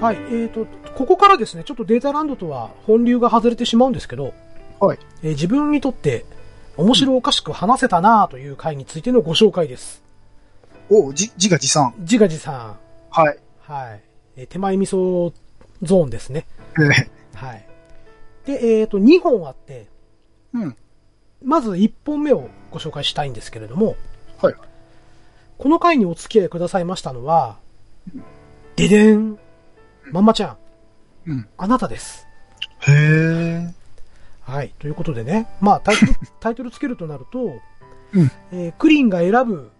はい、えーと、ここからですね、ちょっとデータランドとは本流が外れてしまうんですけど、はい。えー自分にとって面白おかしく話せたなという回についてのご紹介です。おじ、自画自賛。自画自賛。はい。はい。えー手前味噌ゾーンですね。えーはい。で、えっ、と、2本あって、うん。まず1本目をご紹介したいんですけれども、はい。この回にお付き合いくださいましたのは、ででん、まんまちゃん、うん。あなたです。へえ。はい。ということでね、まあタイトル、タイトルつけるとなると、うん。えークリンが選ぶ、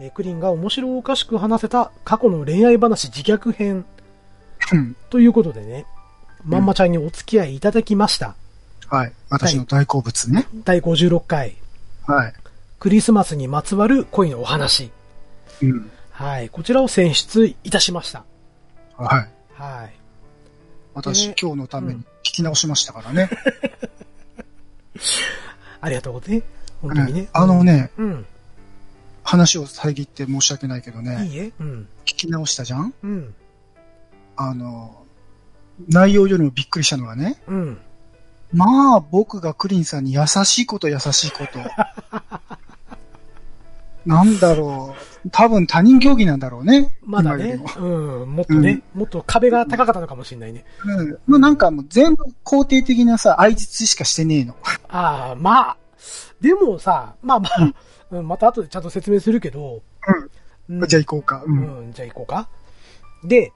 えークリンが面白おかしく話せた過去の恋愛話自虐編うん。ということでね、まんまちゃんにお付き合いいただきました。はい。私の大好物ね。第56回、はい。クリスマスにまつわる恋のお話。うん。はい。こちらを選出いたしました。はい。はい。私、ね今日のために聞き直しましたからね。ありがとうございます。本当にね。あのね、うん。話を遮って申し訳ないけどいね、いえ。うん。聞き直したじゃん？うん。あの、内容よりもびっくりしたのはね、うん。まあ、僕がクリンさんに優しいこと優しいこと。なんだろう。多分他人競技なんだろうね。まだね。うん。もっとね、もっと壁が高かったのかもしれないね。うん。もうなんかもう全部肯定的なさ、相槌しかしてねえの。ああ、まあ。でもさ、まあまあ、うん、また後でちゃんと説明するけど。うんじゃあ行こうか。うん。うん、じゃあ行こうか。で、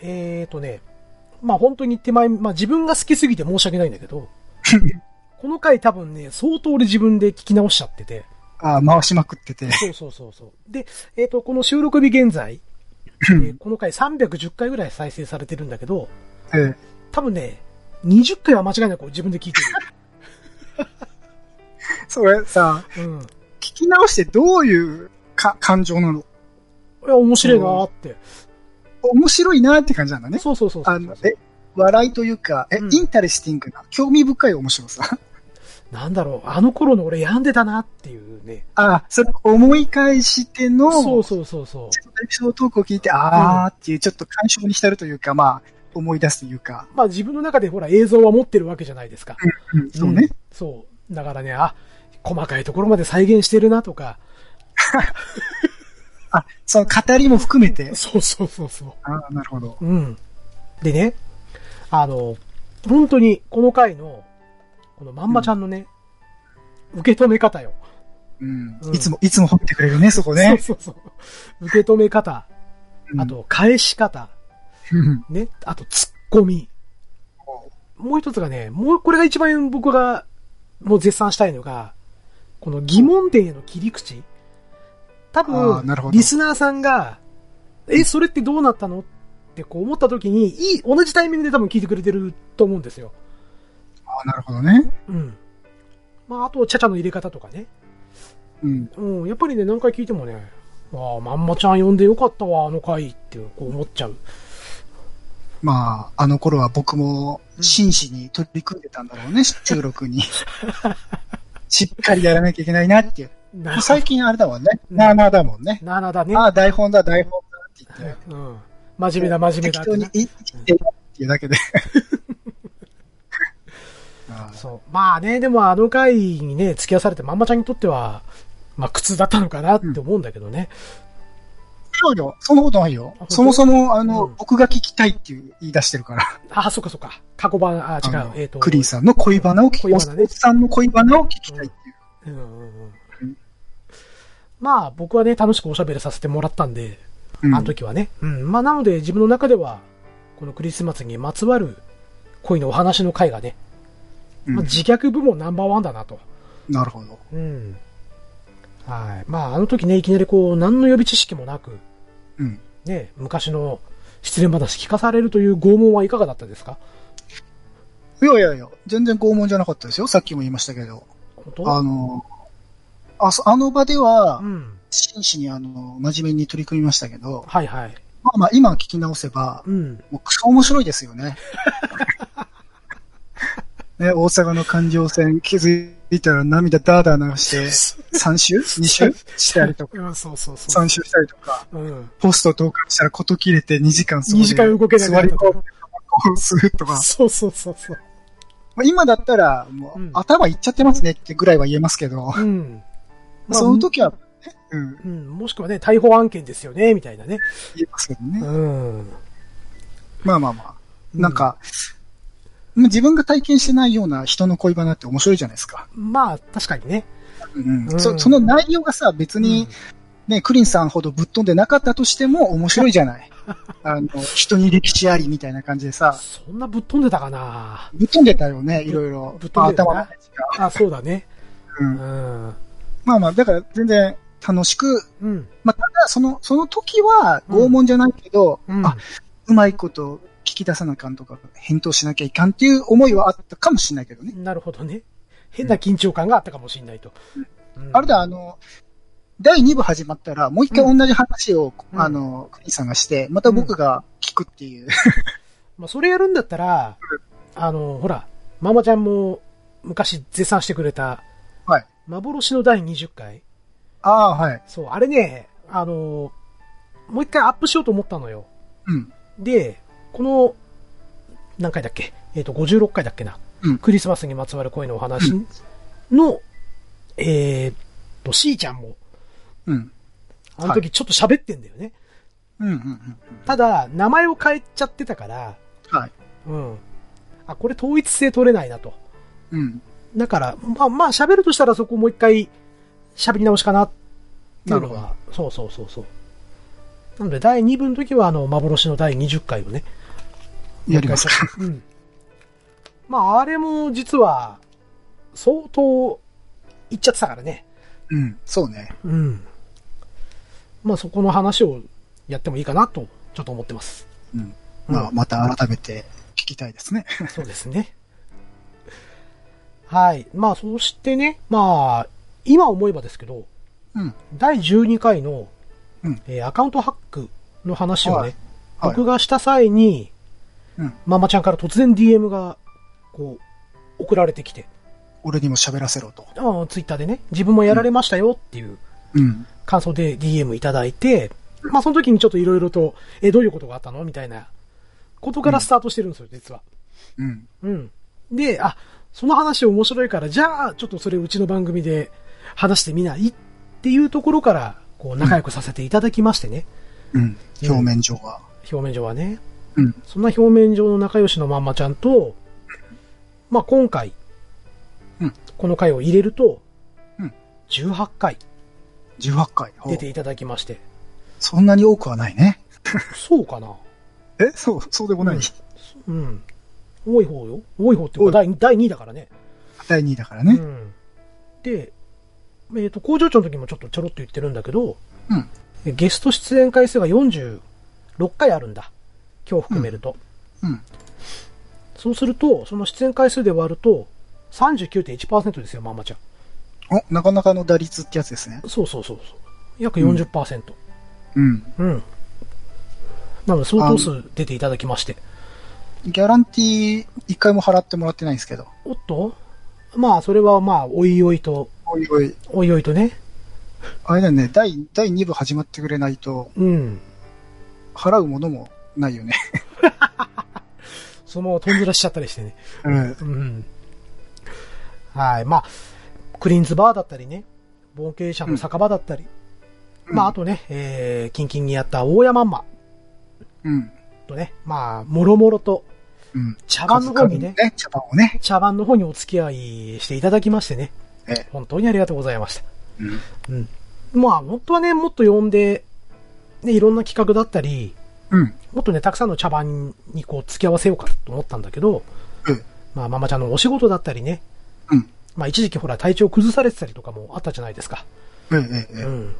えーとね、まあ本当に手前、まあ自分が好きすぎて申し訳ないんだけど、この回多分ね、相当俺自分で聞き直しちゃってて、ああ、回しまくってて。そうそうそうそう。で、えっ、と、この収録日現在、えーこの回310回ぐらい再生されてるんだけど、ええ。多分ね、20回は間違いなく自分で聞いて それさ、る。うん。聞き直してどういうか感情なの？いや、面白いなーって。面白いなって感じなんだね。そうそうそうそうあの、え、笑いというか、え、うん interesting な、興味深い面白さ。なんだろう、あの頃の俺病んでたなっていうね。ああ、それ思い返しての、そうそうそうそう。エピソードトークを聞いて、あーっていう、ちょっと感傷に浸るというか、まあ、思い出すというか、まあ自分の中でほら映像は持ってるわけじゃないですか。うん、そうね。んそう。だからね、あ、細かいところまで再現してるなとか。あ、その語りも含めて、そうそうそうそう。ああ、なるほど。うん。でね、あの、本当にこの回の、このまんまちゃんのね、受け止め方よ。うんうんいつも、いつも褒めてくれるね、そこね。そうそうそう。受け止め方、うんあ、と返し方、うんね、あと突っ込み。もう一つがね、もうこれが一番僕がもう絶賛したいのが、この疑問点への切り口。多分なるほ、どリスナーさんが、え、それってどうなったの？ってこう思った時に、いい、同じタイミングで多分聞いてくれてると思うんですよ。ああ、なるほどね。うん。まあ、あと、ちゃちゃの入れ方とかね。うん。うん、やっぱりね、何回聞いてもね、ああ、まんまちゃん呼んでよかったわ、あの回ってこう思っちゃう。まあ、あの頃は僕も真摯に取り組んでたんだろうね、収録に。しっかりやらなきゃいけないなっていう。な最近あれだもんね。うんなあなあだもんね。なあなあだね。ああ、台本だ、台本だって言って。うん。真面目だ、真面目だってな。適当に言ってっていうだけで。そう。まあね、でもあの回にね、付き合わされてまんまちゃんにとっては、まあ苦痛だったのかなって思うんだけどね。そうよ。そんなことないよそもそも、あの、うん僕が聞きたいっていう言い出してるから。あ、そっかそっか。過去版、あ、違。うえっ、と。クリンさんの恋バナを聞き、お恋バナねっさんの恋バナを聞きたいっていう。うんうんうんうんまあ僕はね、楽しくおしゃべりさせてもらったんで、うんあの時はね。うん。まあなので自分の中では、このクリスマスにまつわる恋のお話の回がね、うんまあ、自虐部門ナンバーワンだなと。なるほど。うん。はい。まああの時ね、いきなりこう、何の予備知識もなく、うん。ね、昔の失恋話聞かされるという拷問はいかがだったですか？いやいやいや、全然拷問じゃなかったですよ。さっきも言いましたけど。あの、あそあの場ではう、ん。真摯にあの、真面目に取り組みましたけど、はいはい。まあまあ今聞き直せば、うん。もうクソ面白いですよね。ね、大阪の環状線気づ見たら涙ダーダー流して、3週 ?2 週したりとか、うん、そうそうそう。3週したりとか、うん。ポスト投函したらこと切れて2時間2時間動けなくなるとか座り込んでタバコを吸うとか。そうそうそうそう。まあ今だったら、もう、うん頭いっちゃってますねってぐらいは言えますけど、うん。まあその時は、ね、うん、うん、もしくはね、逮捕案件ですよね、みたいなね。言えますけどね。うん。まあまあまあ。なんか、まあ自分が体験してないような人の恋バナって面白いじゃないですか。まあ、確かにね。うんうんそその内容がさ、別に、ね、クリンさんほどぶっ飛んでなかったとしても面白いじゃない。あの、人に歴史ありみたいな感じでさ、そんなぶっ飛んでたかなぶっ飛んでたよね、いろいろ。ぶっ飛んでたな頭の。あ、そうだね。う。うんん。まあまあ、だから全然楽しく、うん。まあ、ただ、その、その時は拷問じゃないけど、うん。あ、うまいこと聞き出さなあかんとか、返答しなきゃいかんっていう思いはあったかもしれないけどね。なるほどね。変な緊張感があったかもしれないと。うんあれだ、あの、第2部始まったら、もう一回同じ話を、うんあの、クリンさんがして、また僕が聞くっていう。まあ、それやるんだったら、あの、ほら、ママちゃんも昔絶賛してくれた、はい。幻の第20回。ああ、はい。そう、あれね、あの、もう一回アップしようと思ったのよ。うん。で、この、何回だっけ？えっ、と、56回だっけな？うんクリスマスにまつわる恋のお話の、えーっと、しーちゃんも、うん。あの時ちょっと喋ってんだよね。うん、うん、うん。ただ、名前を変えちゃってたから、はい。うん。あ、これ統一性取れないなと。うん。だから、まあまあ喋るとしたらそこもう一回喋り直しかなっていうのなるは、そうそうそうそう。なので、第2部の時は、あの、幻の第20回をね。やりますか。うん。まあ、あれも実は、相当、言っちゃってたからね。うん。そうね。うん。まあ、そこの話をやってもいいかなと、ちょっと思ってます。うん。まあ、また改めて聞きたいですね。そうですね。はい。まあ、そしてね、まあ、今思えばですけど、うん。第12回の、うんえーアカウントハックの話をね、はいはい僕がした際に、うん。ママちゃんから突然 DM が、こう、送られてきて、俺にも喋らせろと。ああ、ツイッターでね、自分もやられましたよっていううん。感想で DM いただいて、まあその時にちょっといろいろと、え、どういうことがあったのみたいなことからスタートしてるんですよ、実は。うん。うん。で、あ、その話面白いから、じゃあ、ちょっとそれうちの番組で話してみないっていうところから、こう、仲良くさせていただきましてね。うん。表面上は。表面上はね。うん。そんな表面上の仲良しのまんまちゃんと、まあ今回、うんこの回を入れると、うん18回18回。ほう出ていただきまして。そんなに多くはないね。そうかな え？そう、そうでもない？うん。多い方よ。多い方っていうか第第2位だからね。第2位だからね。うん。で、えっ、と、工場長の時もちょっとちょろっと言ってるんだけど、うん。ゲスト出演回数が46回あるんだ。今日含めると。うん。そうすると、その出演回数で割ると、39.1%ですよ、まんまちゃん。お、なかなかの打率ってやつですね。そうそうそうそう。約40%。うん。うん。なので、相当数出ていただきまして。ギャランティー一回も払ってもらってないんですけど。おっと？まあ、それはまあ、おいおいと、おいおい。おいおいとね。あれだよね、第、第2部始まってくれないと、うん。払うものもないよね。そのまま飛んずらしちゃったりしてね。うん。うん。はい。まあ、クリーンズバーだったりね、冒険者の酒場だったり、まあ、あとね、えー、キンキンにやった大山んまうん。とね、まあ、もろもろと、うん。茶番の方にね数々の茶番をね。茶番の方にお付き合いしていただきましてね、ええ。本当にありがとうございました。うん。うん。まあ、本当はね、もっと呼んで、ね、いろんな企画だったり、うん。もっとね、たくさんの茶番にこう、付き合わせようかと思ったんだけど、うん。まあ、ママちゃんのお仕事だったりね、うん。まあ、一時期ほら、体調崩されてたりとかもあったじゃないですか。ええ、ええ。うん。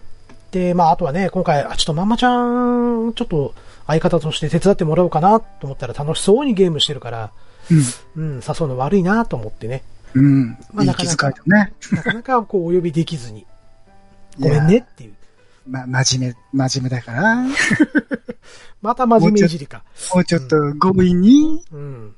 で、まあ、あとはね、今回、あ、ちょっとママちゃん、ちょっと相方として手伝ってもらおうかなと思ったら楽しそうにゲームしてるから、うん、誘うの悪いなと思ってね、うん。うん。まあいい気遣いだね。なかなかこうお呼びできずに、ごめんねっていう。ま、真面目、真面目だから。も また真面目いじりか。うちょっと強引に。うん。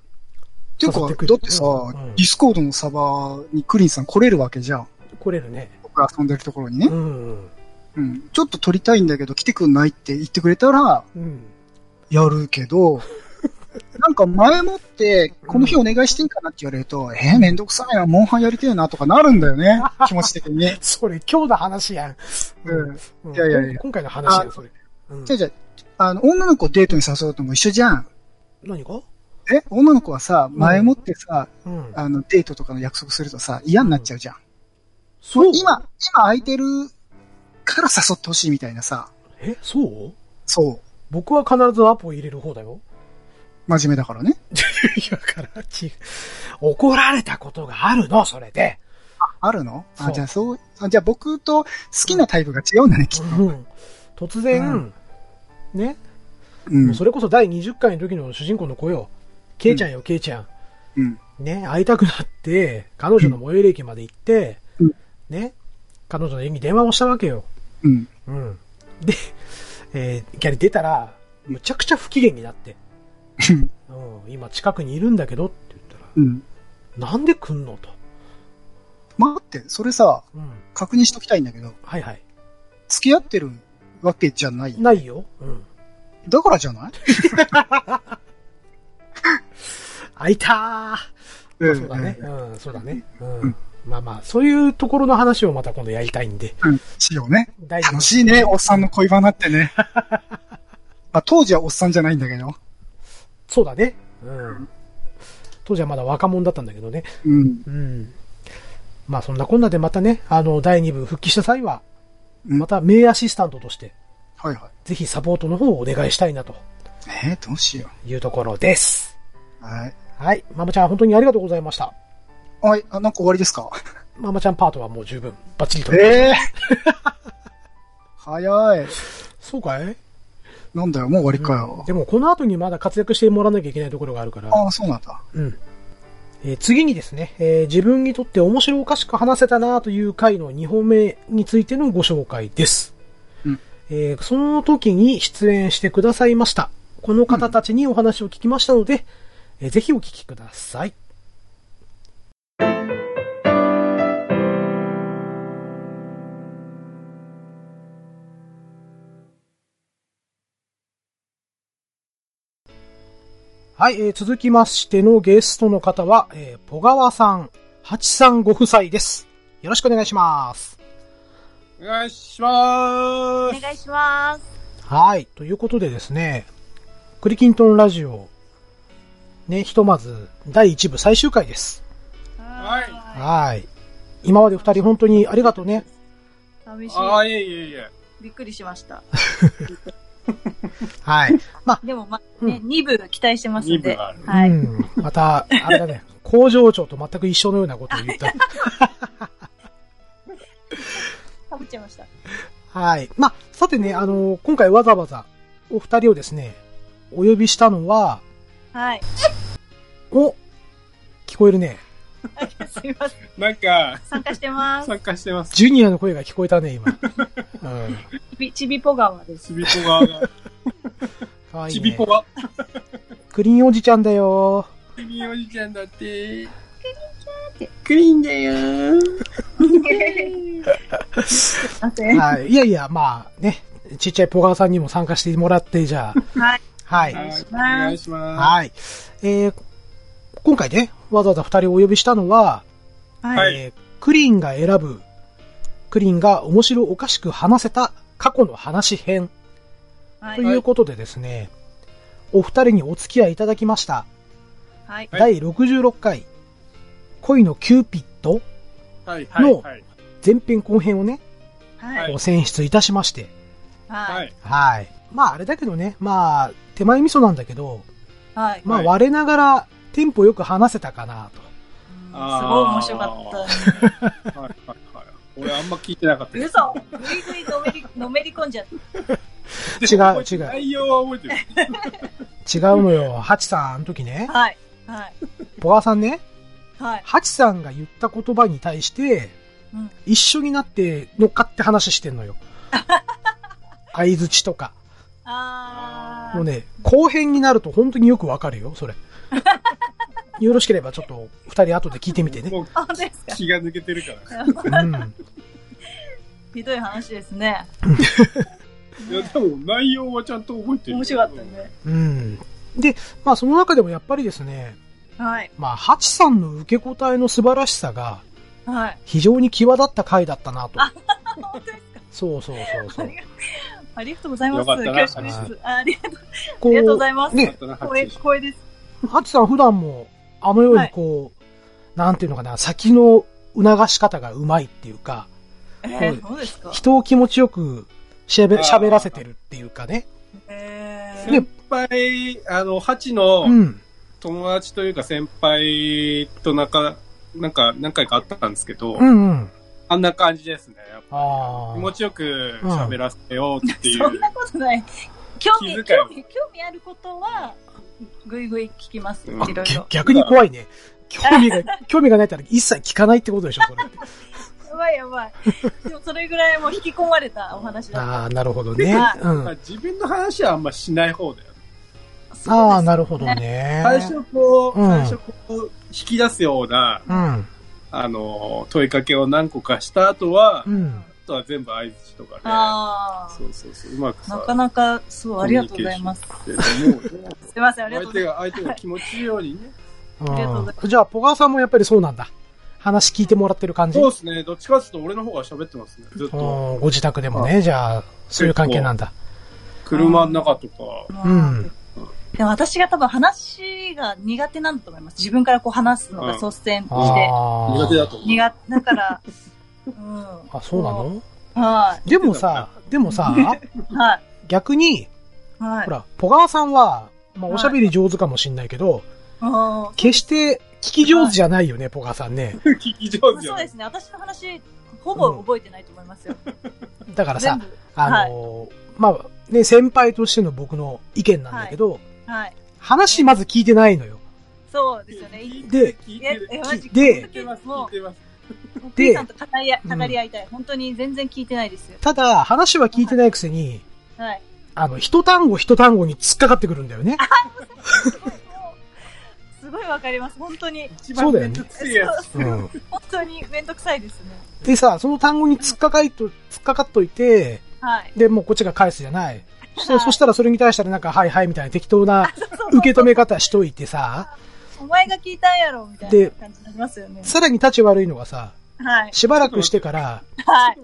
ってくるだってさ、うんディスコードのサバにクリンさん来れるわけじゃん。来れるね。僕が遊んでるところにねう。ん。うん。ちょっと撮りたいんだけど来てくんないって言ってくれたら、うん。やるけど、なんか前もって、この日お願いしていいかなって言われると、えー、めんどくさいな、モンハンやりてえなとかなるんだよね。気持ち的に。それ、今日の話やん。うん。うんいやいやいや今回の話やん、それ。うんじゃあじゃあ、あの、女の子をデートに誘うとも一緒じゃん。何が？え女の子はさ、前もってさ、うん。あの、デートとかの約束するとさ、嫌になっちゃうじゃん。そう今、今空いてるから誘ってほしいみたいなさ。え、そう？そう。僕は必ずアポを入れる方だよ。真面目だからね。いや、から、ち、怒られたことがあるの、それで。あるのあ、じゃあそう、あじゃあ僕と好きなタイプが違うんだね、きっと。うん。突然、うんね、うんもうそれこそ第20回の時の主人公の子よ。ケイちゃんよ、ケイちゃん。うん。ね、会いたくなって、彼女の最寄り駅まで行って、うんね、彼女の家に電話をしたわけよ。うん。うん。で、えー、いきなり出たら、むちゃくちゃ不機嫌になって、うん、今近くにいるんだけどって言ったら、うん。なんで来んのと。待って、それさ、うん。確認しときたいんだけど、はいはい。付き合ってるわけじゃない。ないよ。うん。だからじゃない？開いたー。まあそうだね。うん、そうだね。うん。まあまあ、そういうところの話をまた今度やりたいんで。うん。しようね。楽しいね、おっさんの恋バナってね。まあ、当時はおっさんじゃないんだけど。そうだね。うん。当時はまだ若者だったんだけどね。うん。うん。まあそんなこんなでまたね、あの、第2部復帰した際は、うんまた名アシスタントとして、はいはぜひサポートの方をお願いしたいなとい。えー、どうしよいうところです。う。はい。はい。ママちゃん本当にありがとうございました。はい、あ、なんか終わりですか？ママちゃんパートはもう十分、バッチリと。ええ 早い。そうかい？なんだよ、もう終わりかよ。でもこの後にまだ活躍してもらわなきゃいけないところがあるから。ああ、そうなんだ。うん。えー次にですね、えー自分にとって面白おかしく話せたなという回の2本目についてのご紹介です。うんえーその時に出演してくださいました。この方たちにお話を聞きましたので、えーぜひお聞きください。はい、えー続きましてのゲストの方は、えー、ポガワさん、ハチさんご夫妻です。よろしくお願いします。お願いしまお願いします。はい、ということでですね、クリキントンラジオ、ね、ひとまず、第1部最終回です。はいはい。今まで二人本当にありがとうね。寂しす。ああ、い。いえいえいえ。びっくりしました。はい。までも、ま、うんね、2部期待してますんで。二部があるあ、はい。うん。また、あれだね、工場長と全く一緒のようなことを言った。かぶっちゃいました。はい。まあ、さてね、あの今回わざわざお二人をですね、お呼びしたのは、はい。お聞こえるね。すいません。なんか、参加してます。参加してます。ジュニアの声が聞こえたね、今。うん。ちび、ちびぽ川です。ちびぽ側が。かわいい、ね。ちびぽが。クリーンおじちゃんだよ。ちびおじちゃんだって。クリーンだよ。ははい。いやいや、まあね、ちっちゃいポガーさんにも参加してもらって、じゃあ。い。はい。はいお願いしまはい。えー、今回ね、わざわざ二人お呼びしたのは、はいえークリーンが選ぶ、クリーンが面白おかしく話せた過去の話編はい。ということでですね、お二人にお付き合いいただきました。はい。はい第66回、恋のキューピッドのはい。前編後編をね、はい。選出いたしまして、ははい。い。はい。まああれだけどね、まあ、手前味噌なんだけど、はい。まあはい我ながらテンポよく話せたかなと。すごい面白かった。はい、はい、はい。俺あんま聞いてなかった。嘘ぐいぐいのめり、のめり込んじゃった。違う違う内容は覚えてる。違うのよ。ハチさん、あの時ね、はい。はい。ポガーさんね、はい。ハチさんが言った言葉に対して、うん一緒になって乗っかって話してんのよ。相づちとか。あー。もうね、後編になると本当によくわかるよ、それ。よろしければちょっと二人後で聞いてみてね。もう気が抜けてるから。うん。ひどい話ですね。いや、でも内容はちゃんと覚えてる。面白かったね。うん。で、まあその中でもやっぱりですね、はい。まあ、ハチさんの受け答えの素晴らしさがはい。非常に際立った回だったなと。本当ですかそうそうそうそう。ありがとうございます。よかったな。あありがとう。こありがとうございますね、光栄です。ハチさん普段もあのようにこう、なんていうのかな、先の促し方がうまいっていうか、えはいー、そうですか？人を気持ちよく喋あー喋らせてるっていうかね。えー、先輩、あの、ハチのうん。友達というか先輩と仲、なんか何回かあったんですけど、うんうん。あんな感じですね。やっぱ。気持ちよく喋らせようっていう。そんなことない。興味、興味、興味あることは、ぐいぐい聞きますいろいろ。逆に怖いね。興味が、興味がないったら一切聞かないってことでしょ、それ。やばいやばい。でもそれぐらいもう引き込まれたお話だっああ、なるほどね。はいうん。まあ自分の話はあんましない方だよね。た。ああ、なるるほどね。最初こう、うん最初こう、引き出すような、うん。あの、問いかけを何個かした後は、あうん。とは全部合図とかね。ああ。そうそうそう、うまくさ。なかなか、そう、ありがとうございます。すいません、ありがと相手うございまが、相手が気持ちいいようにね。ありがとうございうんじゃあ、ポガーさんもやっぱりそうなんだ。話聞いてもらってる感じ？そうですね。どっちかっていうと俺の方が喋ってますね。ずっと。うんご自宅でもね、じゃあ、そういう関係なんだ。車の中とか。す。うん。でも私が多分話が苦手なんだと思います。自分からこう話すのが率先して。ああ。苦手だと思う。苦手、だから、うん。あ、そうなの？はい。でもさ、でもさ、はい。逆に、はい。ほら、ポガーさんは、まあ、はいおしゃべり上手かもしんないけど、あー決して聞き上手じゃないよね、ポガーさんね。聞き上手じゃないそうですね。私の話、ほぼ覚えてないと思いますよ。だからさ。あのーまあ、ね、先輩としての僕の意見なんだけど、はい。話まず聞いてないのよ。そうですよね。でえ聞いてる、。え、マジでさんと語り語り合いたい。本当に全然聞いてないですよ。ただ、話は聞いてないくせに、はい。あの、一単語一単語に突っかかってくるんだよね。すごいわかります。本当に。一そうだよね番めんどくせえやつ。うん。本当にめんどくさいですね。でさ、その単語に突っかかいと、突っかかっといて、はい。で、もうこっちが返すじゃない。そしたらはいそしたらそれに対したらなんか、はいはいみたいな適当な受け止め方しといてさ、お前が聞いたんやろみたいでな感じになりますよね。さらに立ち悪いのがさ、はい。しばらくしてから、はい。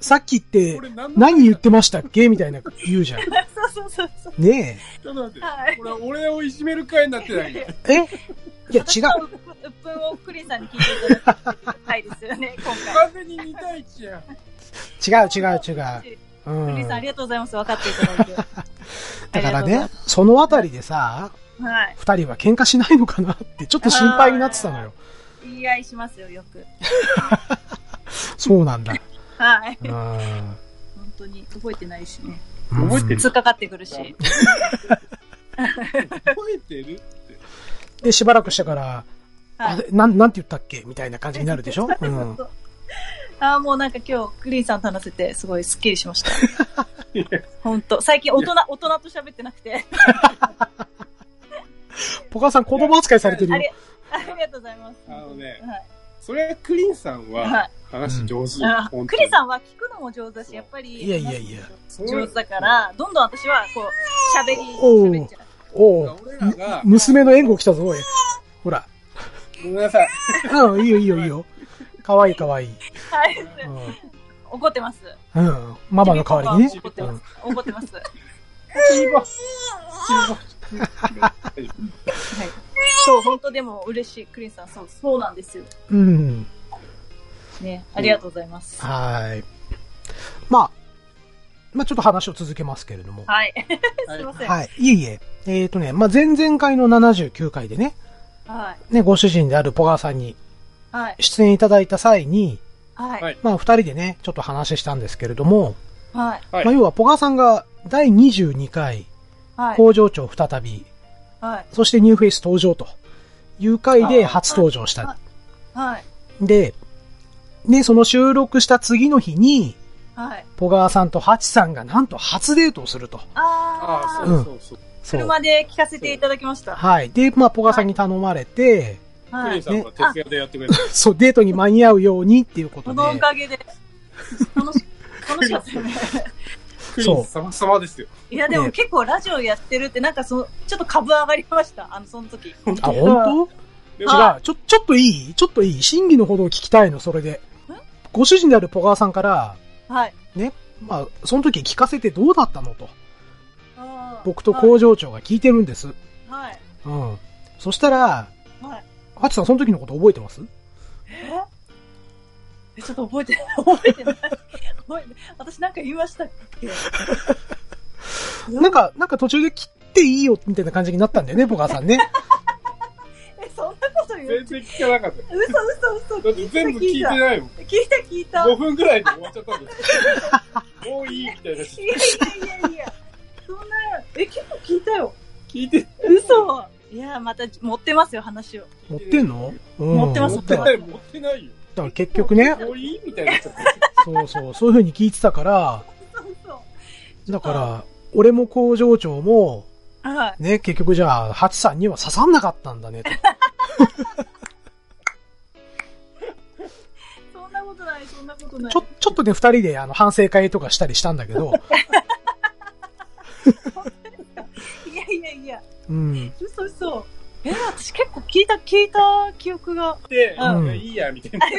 さっきって何言ってましたっけみたいな言うじゃん。そうそうそうそう。ねちょっと待ってはい。これ俺をいじめる会になってないかえ？えいや、違う。う。うっぷんをクリさんに聞いていただく回ですよね、今回。完全に2対1やん。違う違う違う。うん。クリさんありがとうございます。分かっていただいて。だからねい、そのあたりでさ、はい。二人は喧嘩しないのかなってちょっと心配になってたのよ。言い合いしますよ、よく。そうなんだ。はい。うん。本当に覚えてないしね。覚えてる？突っかかってくるし。覚えてる？って。で、しばらくしてから、はい。あれなん、なんて言ったっけ？みたいな感じになるでしょ？うん。ああ、もうなんか今日、クリーンさんと話せて、すごいスッキリしました。本当最近大人、大人と喋ってなくて。ポカさん子供扱いされてるよあり。がとうございます。あのねはい。それはクリンさんは。はい話上手。あ本当にクリさんは聞くのも上手だし、やっぱり。いやいやいや。上手だから、どんどん私は、こう、喋り、おう喋っちゃう。おう俺らが、娘の援護来たぞ、おい。ほら。ごめんなさい。うん、いいよいいよいいよ。かわいいかわいい。はい。う怒ってます。ん。うん。ママの代わりにね。怒ってます。怒ってます。はい。そう、本当でも嬉しい。クリンさん、そう、そうなんですよ。うん。うん。ね。ありがとうございます。はい。まあ、まあちょっと話を続けますけれども。はい。はいすいません。はい。いえいえ。えっ、とね、まあ前々回の79回でね、はい。ね、ご主人であるポガーさんにはい。出演いただいた際に、はい。はいまあ二人でね、ちょっと話したんですけれども、はい。はいまあ要はポガーさんが第22回はい。工場長再び、はい。そしてニューフェイス登場という回で初登場した。はい。で、ね、その収録した次の日に、はい。ポガーさんとハチさんがなんと初デートをすると。ああ、あそうそうそう。車で聞かせていただきました。はい。で、まあ、ポガさんに頼まれて、はい。クさんが徹夜でやってくれた。そう、デートに間に合うようにっていうことで。このおかげで、楽し、楽しかったよね。クリン様様ですよ。いや、でもね結構ラジオやってるって、なんかその、ちょっと株上がりました。あの、その時。あ、本で当違う。ちょ、ちょっといい？ちょっといい？真偽のほどを聞きたいの、それで。ご主人であるポガーさんから、はい。まあ、その時聞かせてどうだったのと。僕と工場長が聞いてるんです。はい。うん。そしたら、はい。ハチさんその時のこと覚えてます？ええ、ちょっと覚えてない。覚えてない。覚えて私なんか言いましたっけ？なんか、なんか途中で切っていいよ、みたいな感じになったんだよね、ポガーさんね。え、そんなこと言う全然聞かなかった。嘘嘘嘘。だって全部聞いてないもん。聞いた聞いた。5分ぐらいで終わっちゃったんだよ。もういいみたいな。いやいやいやいや。そんな、え、結構聞いたよ。聞いて、嘘。いや、また持ってますよ、話を。持ってんの？うん。持ってます持ってだかない、持ってないよ。ら結局ね、もういいみたいになっちゃった。そうそう、そういう風に聞いてたから。だから、俺も工場長も、はい。ね、結局じゃあ、ハチさんには刺さんなかったんだね、と。そんなことない、そんなことない。ちょ、ちょっとね、二人であの、反省会とかしたりしたんだけど、いやいやいや。うん。嘘嘘。え、私結構聞いた、聞いた記憶が。で、うんいいや、みたいな。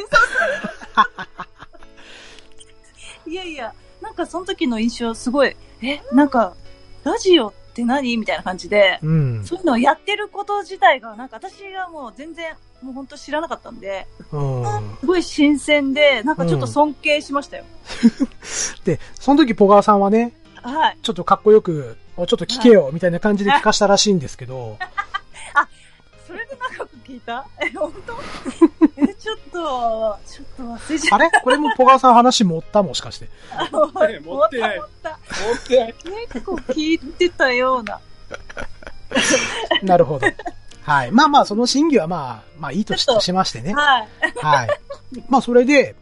いやいや、なんかその時の印象すごい、え、なんか、ラジオって何みたいな感じで、うん。そういうのをやってること自体が、なんか私がもう全然、もう本当知らなかったんで、うん。すごい新鮮で、なんかちょっと尊敬しましたよ。で、その時ポガーさんはね、はい。ちょっとかっこよく、おちょっと聞けよ、みたいな感じで聞かしたらしいんですけど、聞いた？え、本当？え、ちょっと、ちょっと忘れちゃっあれ？これもポガーさん話持った？もしかして。た。持ってない思ったてない。た結構聞いてたような。なるほど。はい。まあまあ、その審議はまあ、まあいいとしとしましてね。はい。はい。まあそれで、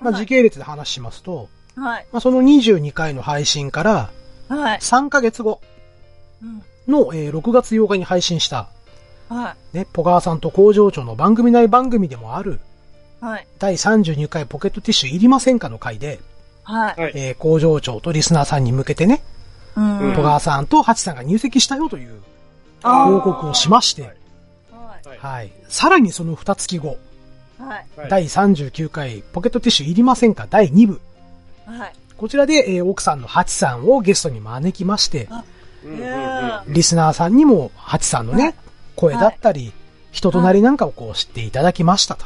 まあはい時系列で話しますと、はい。まあその22回の配信からはい。3ヶ月後うん。の、えー6月8日に配信した、はい。ね、ポガーさんと工場長の番組内番組でもある、はい。第32回ポケットティッシュいりませんかの回で、はい。はい。えー工場長とリスナーさんに向けてね、うんうんポガーさんとハチさんが入籍したよという報告をしまして、はいはい。さらにその2月後、はい。はい第39回ポケットティッシュいりませんか第2部。はい。こちらで、えー奥さんのハチさんをゲストに招きまして、リスナーさんにもハチさんのね、はい声だったり、人となりなんかをこう知っていただきましたと。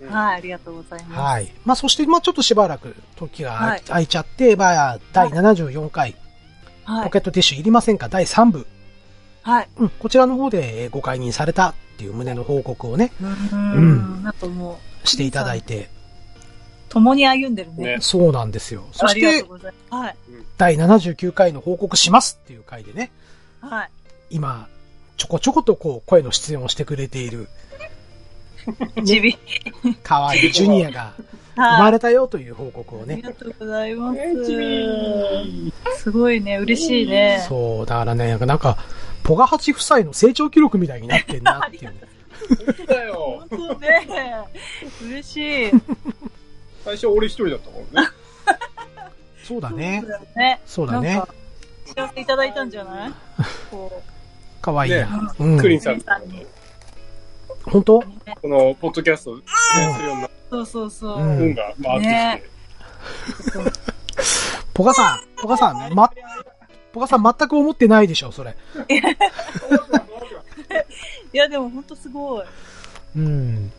うんはい。ありがとうございます。はい。まあそして、まあちょっとしばらく時がはい空いちゃって、まあ第74回、はい。ポケットティッシュいりませんか？第3部。はい。うん、こちらの方でえーご解任されたっていう旨の報告をね、ううんん。なんかもう、していただいて、共に歩んでるね。ねそうなんですよ。そして。はい。第79回の報告しますっていう回でね、はい。今、ちょこちょことこう声の出演をしてくれている、ちび。可愛いジュニアが生まはい。れたよという報告をありね。がとうございます。すごいね、嬉しいね。そう、だからね、なんか、ポガハチ夫妻の成長記録みたいになってんなっていうね。本当だよ本。当ね。嬉しい。最初俺一人だったからね。そうだねそう。だね。そうだねなんか。幸せいただいたんじゃない？こ可愛いな。う。うん。クリンさん。本当？ねこの、ポッドキャストを出演するようなそうそうそう。うん運が回ってねきて。ポガさん、ポガさん、ま、ポガさん全く思ってないでしょ、それ。いや、でも本当すごい。うん。うん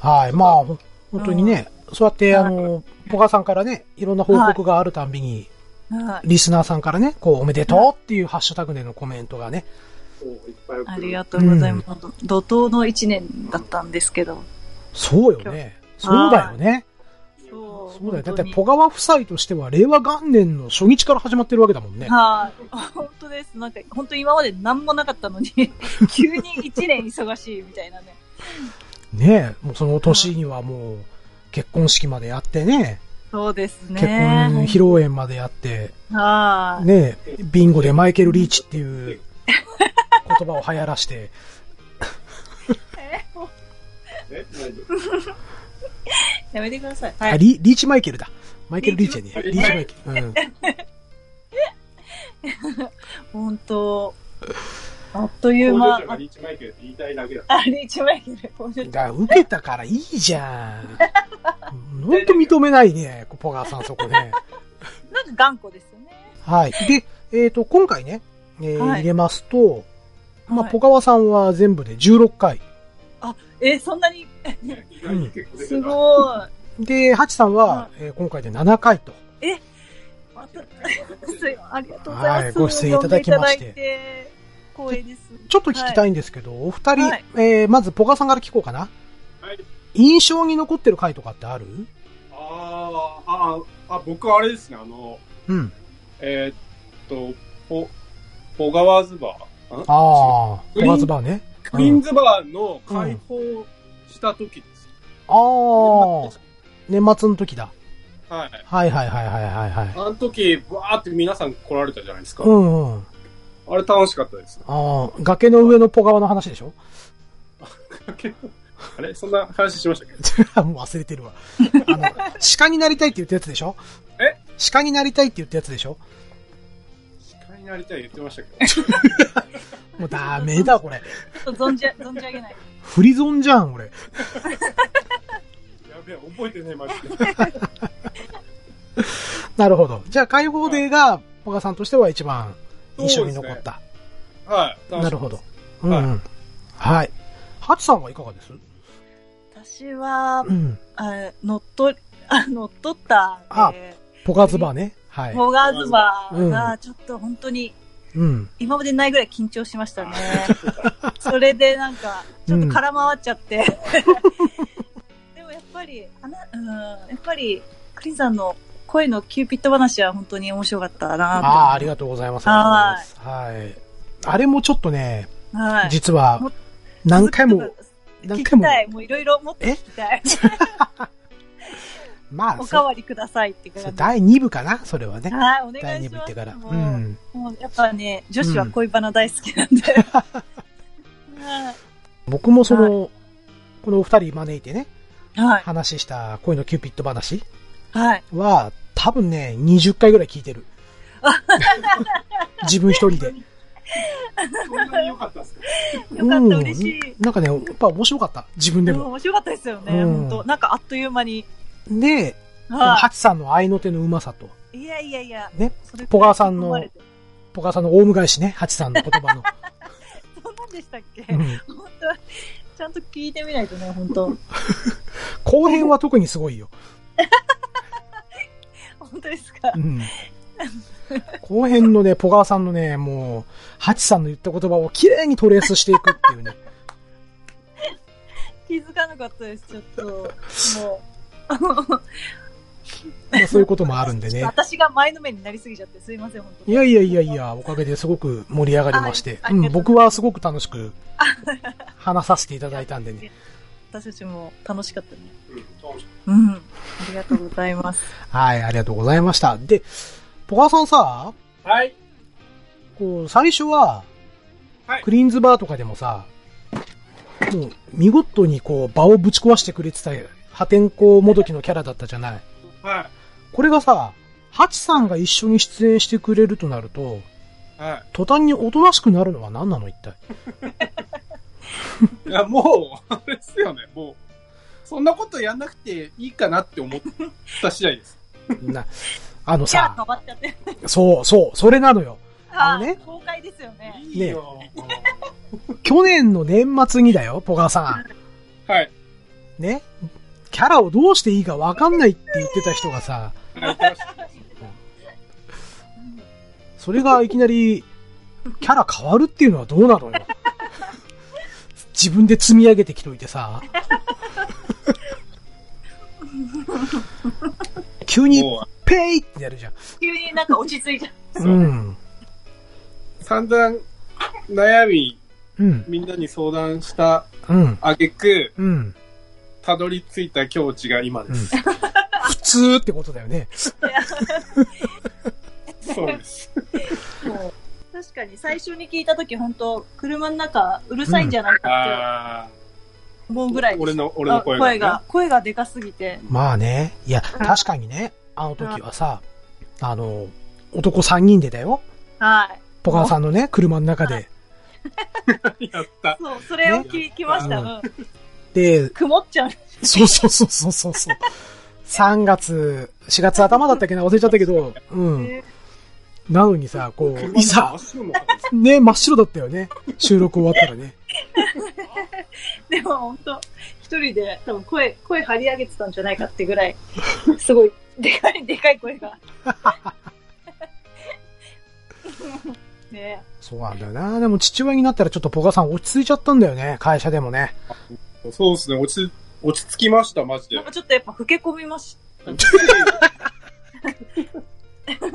はい。まあ、ほ本当にね、そうやって、あの、ポガさんからね、いろんな報告があるたんびに、はい。リスナーさんからね、こう、おめでとうっていうハッシュタグでのコメントがね、ありがとうございます。怒涛の一年だったんですけど。そうよね。そうだよね。そう。そうだよ。だって、本当にポガワ夫妻としては、令和元年の初日から始まってるわけだもんね。はい、本当です。なんか、本当今まで何もなかったのに、急に一年忙しいみたいなね。ねえ、もうその年にはもう、結婚式までやってね、そうです結婚ね。披露宴までやって、はい。ね、ビンゴでマイケル・リーチっていう言葉を流行らして、やめてください。あはい。リリーチマイケルだ。マイケル・リーチやね。リーチマイケル。うん。本当あっという間工リーチマイケルって言いたいだけだ。あ、リーチマイケル。工場長だ受けたからいいじゃん。ほんと認めないね、ポガーさんそこね。なんか頑固ですよね。はい。で、えっ、と、今回ね、えーはい入れますと、まあ、はいポガワさんは全部で16回。え、そんなに、すた。ごい。で、ハチさんはは、えー今回で7回と。また ありがとうございます。はいご出演いただきまして光栄です。ちょっと聞きたいんですけど、お二人、はいえーまずポガさんから聞こうかな。はい。印象に残ってる回とかってある？あーあー、あ、僕はあれですね、あの、うん。えーっと、ポ、ポガワーズバーんあ？あ、ポグリーンガズバーね。クイーンズバーの開放した時です。ああ、年末の時だ。はい。はいはいはいはいはいはい。あの時、わーって皆さん来られたじゃないですか。うんうん。あれ楽しかったです。ああ、崖の上のポガワの話でしょ？あれそんな話しましたっけ？も う忘れてるわ。あの、鹿になりたいって言ったやつでしょ？え？鹿になりたいって言ったやつでしょ？鹿になりたい言ってましたけ？ど。もうダメだこれ。ちょっと存じ、存じ上げない。フリゾンじゃん、俺。やべえ、覚えてねえ、マジで。なるほど。じゃあ、解放デーが、ポガさんとしては一番印象に残った。はい。なるほど。うんうん。はい。ハチさんはいかがです？私はう、ん。あ乗っ取り、あ、乗っ取ったあポガズバーね。はい。モガズバーがちょっと本当にうん。今までないぐらい緊張しましたね。それでなんか、ちょっと空回っちゃって。でもやっぱり、あな、うん、やっぱり、クリさんの声のキューピット話は本当に面白かったなああ、ありがとうございます。はい。はい。あれもちょっとね、はい。実はも、何回も、聞何回も、きたい。もういろいろもっと聞きたい。まあ、おかわりくださいって感じ。そ第2部かなそれはね。はい、お願第2いします。部行ってから。もううん。もうやっぱね、女子は恋バナ大好きなんで。はい僕もその、このお二人招いてね、はい。話した恋のキューピット話はい。は、多分ね、20回ぐらい聞いてる。自分一人で。そんなに良かったですか？よかった、嬉しい。なんかね、やっぱ面白かった。自分でうんも。面白かったですよね、うん本当なんかあっという間に。で、はハチさんの愛の手のうまさと、い。いやいやいや。ね、ポガーさんのポカさんのオウム返しね、ハチさんの言葉の。そんなんでしたっけ、うん本当はちゃんと聞いてみないとね、本当 後編は特にすごいよ。本当ですか？う。ん。後編のね、ポガーさんのね、もう、ハチさんの言った言葉をきれいにトレースしていくっていうね。気づかなかったです、ちょっと。も まあそういうこともあるんでう、ね。私が前のめりになりすぎちゃって、すいません、本当いやいやいやいや、おかげですごく盛り上がりまして。あうん、僕はすごく楽しく話させていただいたんでね。私たちも楽しかったね。うん。ありがとうございます。はい、ありがとうございました。で、ポガーさんさ、たはい。こう、最初は、はいクリーンズバーとかでもさ、もう、見事にこう、場をぶち壊してくれてた、破天荒もどきのキャラだったじゃない。はい。これがさ、ハチさんが一緒に出演してくれるとなると、は途端におとなしくなるのは何なの一体？い。いや、もう、あれですよね、もう、そんなことやんなくていいかなって思った次第です。な、あのさキャラ変、わっちゃって。そう、そう、それなのよ。あのね公開ですよね。いいよ。去年の年末にだよ、ポガーさはい。ん。ね。キャラをどうしていいか分かんないって言ってた人がさ、それがいきなり、キャラ変わるっていうのはどうなのよ。自分で積み上げてきといてさ。急に、もペイってやるじゃん。急になんか落ち着いちゃう。そううん。う、散々悩み、うん。みんなに相談したうん。挙句、うん。たどり着いた境地が今です。普通ってことだよね。そうです。確かに最初に聞いたとき本当車の中うるさいんじゃないかあって思うぐらい俺の、俺の声が、ね。あ声が、声がでかすぎて。まあね。いや、確かにね、あの時はさ、あの、男3人でだよ。はい。ポカさんのね、車の中で。やった。そう、それを聞きました。ねうん。で、曇っちゃう。そうそうそうそうそうそう。3月、4月頭だったっけな？忘れちゃったけど、うん。ねなのにさ、こう、いざね、真っ白だったよね。収録終わったらね。でも本当一人で多分声、声張り上げてたんじゃないかってぐらい、すごい、でかい、でかい声が。ねそうなんだよな。でも父親になったらちょっとポカさん落ち着いちゃったんだよね。会社でもね。そうですね。落ち、落ち着きました、マジでなん。かちょっとやっぱ老け込みました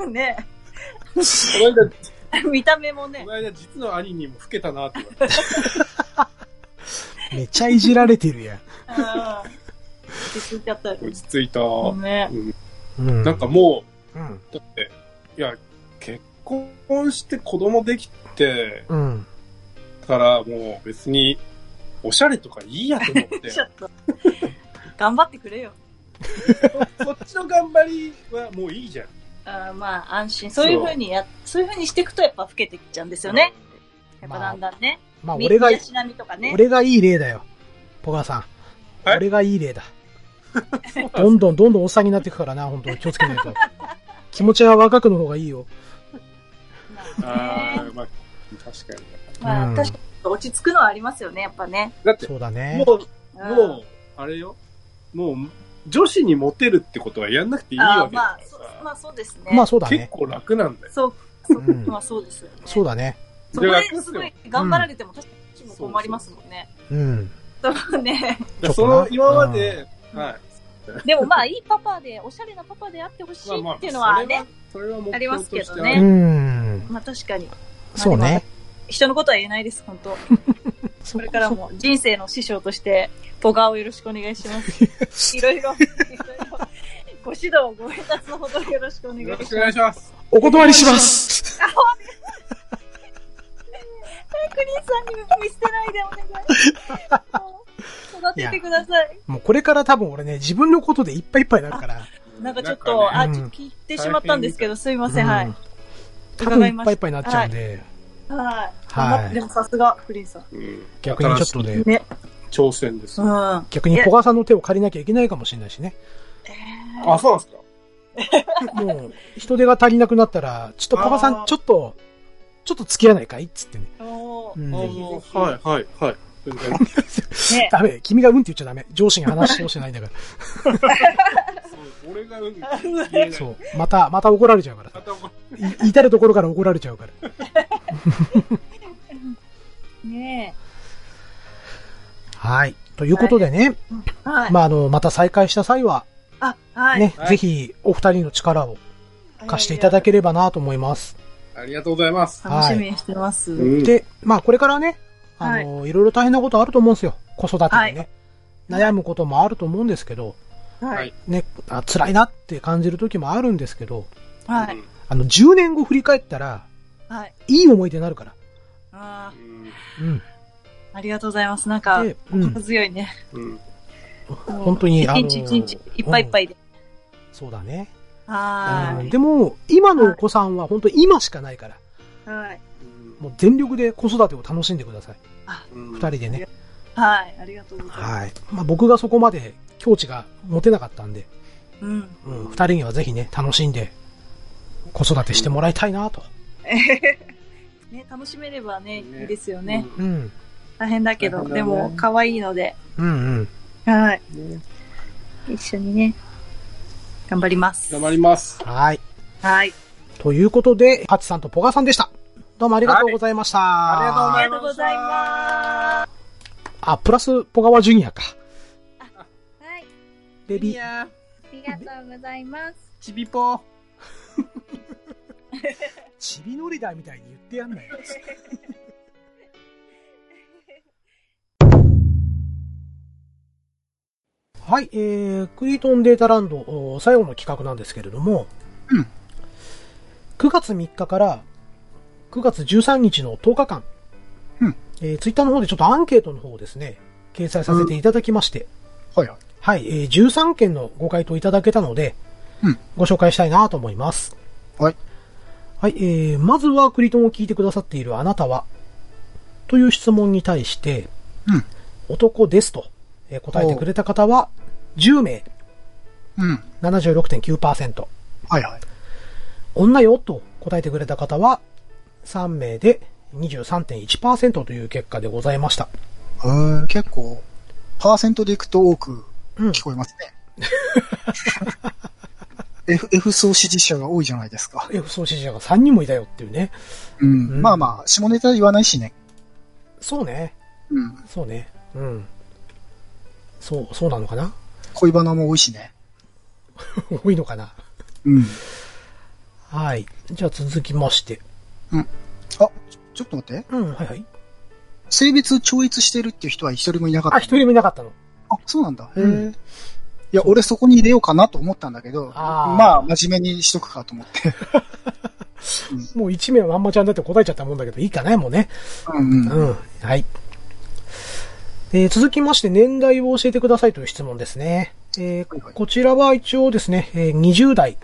ね。この間、こ 見た目もねの。間実の兄にも老けたなって言われて。めっちゃいじられてるやん。うん落ち着いちゃったよ落ち着いた。ね。うんうん。なんかもうん。う、だって、いや、結婚して子供できてうん。からもう別に、おしゃれとかいいやと思って。ちょっと。頑張ってくれよ。そっちの頑張りはもういいじゃん。あーまあ安心。そういう風にや、そういう風にしていくとやっぱ老けてきちゃうんですよね。やっぱだんだんね。まあ、み俺が身、だしなみとかね。俺がいい例だよ。ポカさん。はい俺がいい例だ。どんどんどんどんおっさんになっていくからな、本当に気をつけないと。気持ちは若くの方がいいよ。まあねああ、まあ、確かに。まあ、うん確かに落ち着くのはありますよね、やっぱね。だって、そうだね。もう、うんもう、あれよ。もう、女子にモテるってことはやんなくていいわけだあーまあ、そからさ。まあそうですね。まあそうだね。結構楽なんだよ。そう、そううんまあそうですよね。そうだね。そこでですごい頑張られても確かにも困りますもんね。うん。そうね。ちょっとなその、今まで、うんはい。でもまあいいパパで、おしゃれなパパであってほしいっていうのはね。それは、それは目ありま標としてすけどねうん。まあ確かに。そうね。人のことは言えないです、本当これからも人生の師匠として、ポガをよろしくお願いします。いろいろ、いろいろ、ご指導、ご鞭達のほどよろしくお願いしますよろしくお。願いします。お断りします。クリンさんに見捨てないでお願い。育ててください。もうこれから多分俺ね、自分のことでいっぱいいっぱいになるから。なんかちょっと、なんかあ、ねちょっと聞いてしまったんですけど、すいません、はいうん。多分いっぱいいっぱいになっちゃうんで、はい。はいでもさすが、クリンさん。うん逆にちょっとね、ね。挑戦です。うん。逆に小川さんの手を借りなきゃいけないかもしれないしね。あ、そうなんですか？もう、人手が足りなくなったら、ちょっと小川さんちょっと、ちょっと付き合わないかいっつってね。うんはい、はい、はい。ダメ。君がうんって言っちゃダメ。上司に話してほしいないんだかそう 俺がうん、言えないら。そう。また、また怒られちゃうからさま。た怒い至るところから怒られちゃうから。ねはい。ということでね、え。はい。まあ、あの、また再開した際は、あ、はい。ね、はいぜひ、お二人の力を貸していただければなと思います。ありがとうございます。楽しみにしてます。うんで、まあ、これからね、あの、い、ろいろ大変なことあると思うんですよ。子育てでね。悩むこともあると思うんですけど、ははいい。ね、あ辛いなって感じる時もあるんですけど、はい。うんあの、10年後振り返ったら、はい。いい思い出になるから。あうんうん。ーありがとうございます。なんかで、うん心強いね。うん本当に、一日一日いっぱいいっぱい。いで。そうだね。はうんでも、今のお子さんは本当に今しかないから、い。はい。もう全力で子育てを楽しんでください。うん二人でね。はい。ありがとうございます。はい。まあ僕がそこまで境地が持てなかったんで、うん。うん、二人にはぜひね、楽しんで子育てしてもらいたいなと。ね、楽しめればね、ねいいですよね。うん。大変だけど、でも、可愛いので、うんうん。はい。ね一緒にね、頑張ります。頑張ります。はい。はい。ということで、ハチさんとポガさんでした。どうもありがとうございました。ありがとうごあざいまりがとうございます。あ、プラスポガワジュニアか。はい、ベビー。やありがとうございます。ちびぽちびのりだみたいに言ってやんなよ。はい、えー、クリートンデータランド、お最後の企画なんですけれども、うん。9月3日から9月13日の10日間、うん。えー、ツイッターの方でちょっとアンケートの方をですね、掲載させていただきまして、はいはい。はい、えー、13件のご回答いただけたので、うん。ご紹介したいなと思います。はい。はい、えー、まずはクリトンを聞いてくださっているあなたはという質問に対して、うん。男ですと、えー答えてくれた方は10名、うん。76.9%。はいはい。女よと答えてくれた方は3名で23.1%という結果でございました。えー、結構、パーセントでいくと多くうん。聞こえますね。F、F 層支持者が多いじゃないですか。F 送支持者が3人もいたよっていうね。うん。うんまあまあ、下ネタ言わないしね。そうね。うん。そうね。うん。そう、そうなのかな？恋バナも多いしね。多いのかな？うん。はい。じゃあ続きまして。あ、ちょっと待って。うん、はいはい。性別超越してるっていう人は一人もいなかった。あ、一人もいなかったの。あ、そうなんだ。へえ。うんいや、俺そこに入れようかなと思ったんだけど、まあ、真面目にしとくかと思って。もう1名はまんまちゃんだって答えちゃったもんだけど、いいかね、もうね。うんうん。うん。はい。えー続きまして、年代を教えてくださいという質問ですね。えーはいはいこちらは一応ですね、えー20代、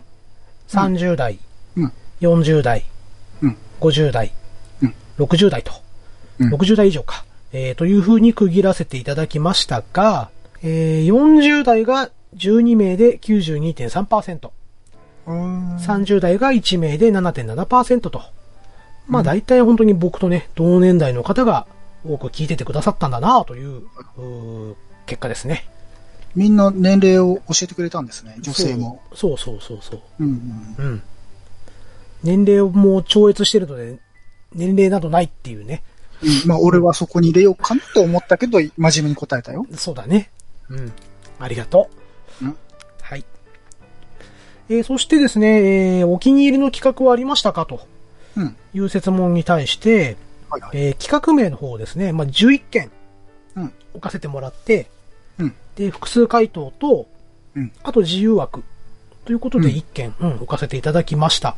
30代、うん。40代、うん。50代、うん60代と、うん60代以上か、えーという風に区切らせていただきましたが、えー40代が12名で92.3%、うーん30代が1名で7.7%と、まあ大体本当に僕とね、同年代の方が多く聞いててくださったんだなという、うー結果ですね。みんな年齢を教えてくれたんですね、女性も。そうそうそうそう。うんうん。うん。年齢をもう超越してるので、年齢などないっていうね。うんまあ、俺はそこに入れようかなと思ったけど、真面目に答えたよ。そうだね。うん。ありがとう。うんはい。えーそしてですね、えーお気に入りの企画はありましたか？とうん。いう質問に対して、はいはい。えー企画名の方をですね、まあ、11件うん。置かせてもらって、うん。で、複数回答と、うん。あと自由枠ということでうん1件、うん、置かせていただきました。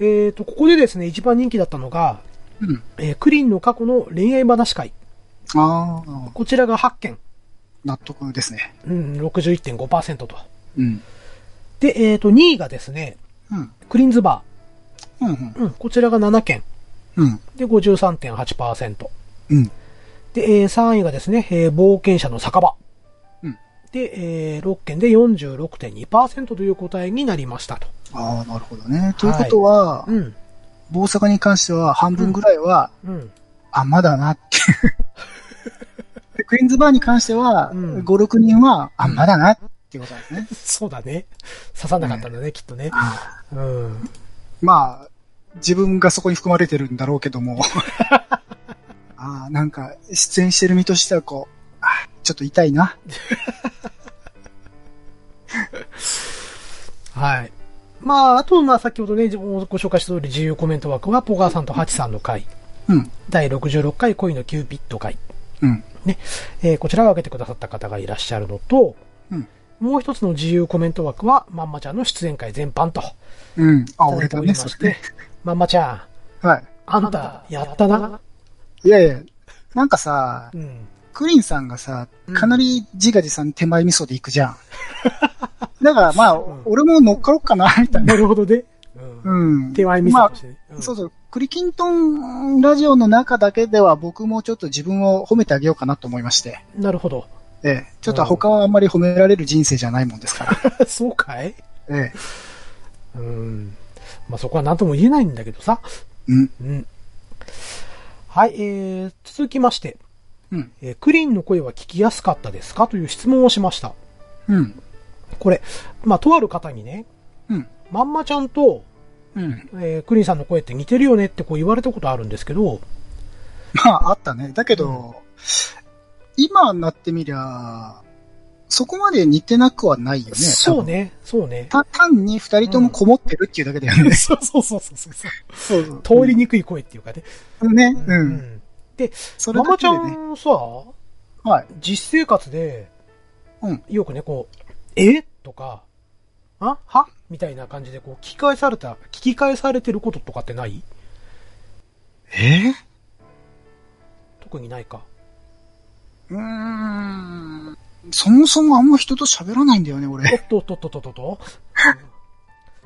えっ、と、ここでですね、一番人気だったのが、うん。えークリーンの過去の恋愛話会。ああ、こちらが8件、納得ですね。うん、61.5%と。うん。で、えっ、と、2位がですね、うん。クリーンズバうん。ー。うん、こちらが7件。うん。で、53.8%。うん。で、えー3位がですね、えー冒険者の酒場。うん。で、えー6件で46.2%という答えになりましたと。ああ、なるほどね。ということは、うん。大阪に関しては半分ぐらいは、うん。あ、まだなっていう。でクイーンズバーに関しては、うん5、6人は、あ、まだなっていうことなんですね。そうだね。刺さなかったんだね、きっとね。あうん。まあ、自分がそこに含まれてるんだろうけども。ああ、なんか、出演してる身としてはこう、あちょっと痛いな。はい。まあ、あと、まあ、先ほどね、ご紹介した通り自由コメント枠は、ポガーさんとハチさんの回。うん。第66回恋のキューピッド回。うん。ね。えーこちらを挙げてくださった方がいらっしゃるのと、うん。もう一つの自由コメント枠は、まんまちゃんの出演会全般と。うん。あ、俺だね、おりまして。まんまちゃん、はい。あんた、やったな。いやいや、なんかさう、ん。クリンさんがさうん、かなり自画自賛手前味噌で行くじゃん。だからまあ、俺も乗っかろうかな、みたいな。なるほどね。うん。うん。手前味噌まあとしてね。んそうそう。クリキントンラジオの中だけでは僕もちょっと自分を褒めてあげようかなと思いまして。なるほど。ええ。ちょっと他はあんまり褒められる人生じゃないもんですから。そうかいええ。うん。まあ、そこは何とも言えないんだけどさ。うん。うん。はい、えー、続きまして、うん。えークリーンの声は聞きやすかったですか？という質問をしました。うん。これ、まあ、とある方にね、うん。まんまちゃんと、うん。えークリーンさんの声って似てるよねってこう言われたことあるんですけど、まあ、あったね。だけど、今になってみりゃ、そこまで似てなくはないよね。そうね、そうね。単に二人ともこもってるっていうだけだよね。そうそうそうそうそう。そうそう通りにくい声っていうかね。ね。う。うんん。で、それままちゃだけでね。んさ、はい。実生活で、うん。よくね、こう、え？とか、あ？は？みたいな感じで、こう、聞き返された、聞き返されてることとかってない？え？特にないか。うーん。そもそもあんま人と喋らないんだよね、お俺。っとっとっとっとっとっと。うん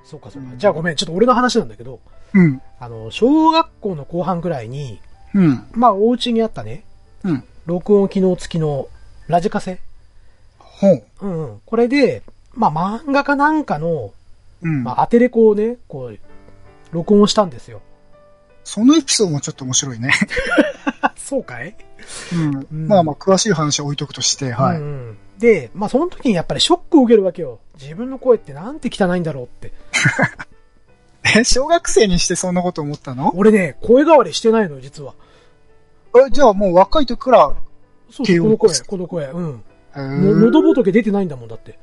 そうかそうか。じゃあごめん、ちょっと俺の話なんだけど、うん。あの、小学校の後半ぐらいに、うん。まあ、お家にあったね、うん。録音機能付きのラジカセ。ほう。うんうん。これで、まあ、漫画かなんかの、うん。まあ、アテレコをね、こう、録音したんですよ。そのエピソードもちょっと面白いね。あ、そうかい？うん。うんまあまあ、詳しい話は置いとくとして、はい。うんうんで、まあ、その時にやっぱりショックを受けるわけよ。自分の声ってなんて汚いんだろうって。え、小学生にしてそんなこと思ったの？俺ね、声変わりしてないのよ、実は。え、じゃあもう若い時から、そうそう、この声この声。うん。喉ー仏出てないんだもんだって。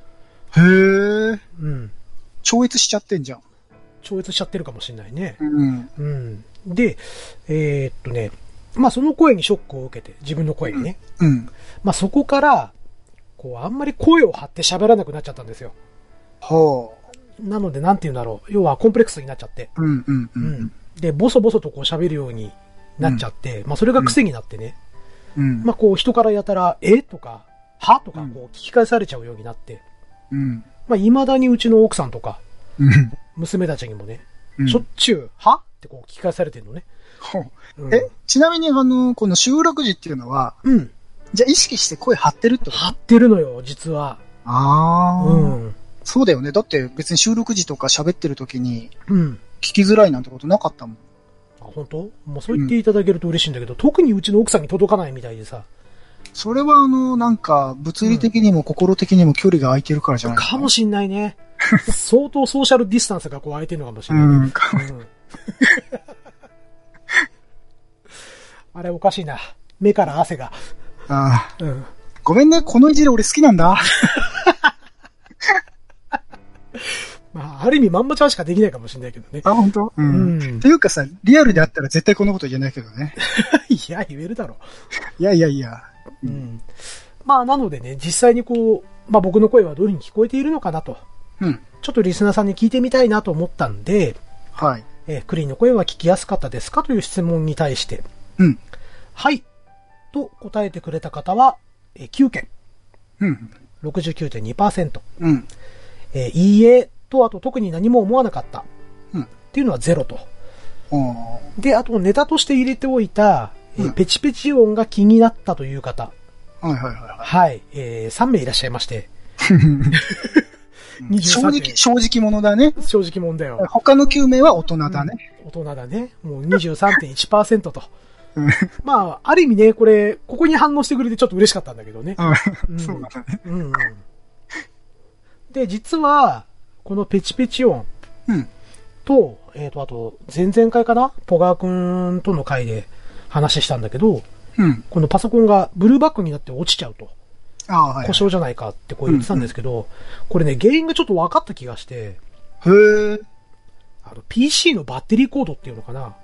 へーうん。超越しちゃってんじゃん。超越しちゃってるかもしれないね。うん。うん。で、えーっとね、まあその声にショックを受けて、自分の声にね。うん。まあそこから、こう、あんまり声を張って喋らなくなっちゃったんですよ。ほなので、なんて言うんだろう。要はコンプレックスになっちゃって。う。うん、うん、う。うんん。で、ボソボソとこう喋るようになっちゃって、まあそれが癖になってね。うん。まあこう人からやたら、え？とか、は？とかうんこう聞き返されちゃうようになって。うん。まあ未だにうちの奥さんとか、うん。娘たちにもね、うんしょっちゅう、は？ってこう聞き返されてるのね。え、ちなみにあの、この収録時っていうのは、うん。じゃあ意識して声張ってるってこと？張ってるのよ、実は。ああ、うん。そうだよね。だって別に収録時とか喋ってる時にうん。聞きづらいなんてことなかったもん。あ、本当？もうそう言っていただけると嬉しいんだけど、特にうちの奥さんに届かないみたいでさ。それはあの、なんか、物理的にも心的にも距離が空いてるからじゃないかもしんないね。相当ソーシャルディスタンスがこう空いてるのかもしれない。うん。うんあれおかしいな。目から汗が。あーうん。ごめんね、このいじり俺好きなんだ。まあ、ある意味まんまちゃんしかできないかもしれないけどね。あ、本当？う。うんんって。いうかさ、リアルであったら絶対こんなこと言えないけどね。いや、言えるだろ いやいやいや。う。うん。まあ、なのでね、実際にこう、まあ僕の声はどういう風に聞こえているのかなと。うん。ちょっとリスナーさんに聞いてみたいなと思ったんで、はい。えークリーンの声は聞きやすかったですかという質問に対して、うん。はい。と答えてくれた方は、えー9件、うん。69.2%。うん。えーいいえと、あと特に何も思わなかった。うんっていうのはゼロと。おーで、あとネタとして入れておいた、えーうんペチペチ音が気になったという方。はいはいはいははい。えー3名いらっしゃいまして。い。正23直、正直者だね。正直問題は。他の9名は大人だね。大人だね。もう23.1%と。うん。まあ、ある意味ね、これ、ここに反応してくれてちょっと嬉しかったんだけどね。うん。そうだね。うんうん。で、実は、このペチペチ音うん。と、えっ、と、あと、前々回かな？ポガーくんとの回で話したんだけど、うん。このパソコンがブルーバックになって落ちちゃうと。ああ、はい。故障じゃないかってこう言ってたんですけど、これね、原因がちょっと分かった気がして、へえ。あの、PC のバッテリーコードっていうのかな？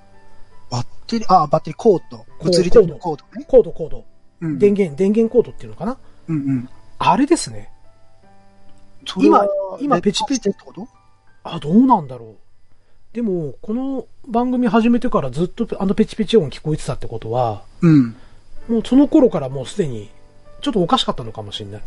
バッテリー、ああ、バッテリーコード。コード物理的なコードね。コード、コード。うん。電源、電源コードっていうのかな？うんうん。あれですね。今今ペチペチってこと？あ、どうなんだろう。でも、この番組始めてからずっとあのペチペチ音聞こえてたってことは、うん。もうその頃からもうすでに、ちょっとおかしかったのかもしれない。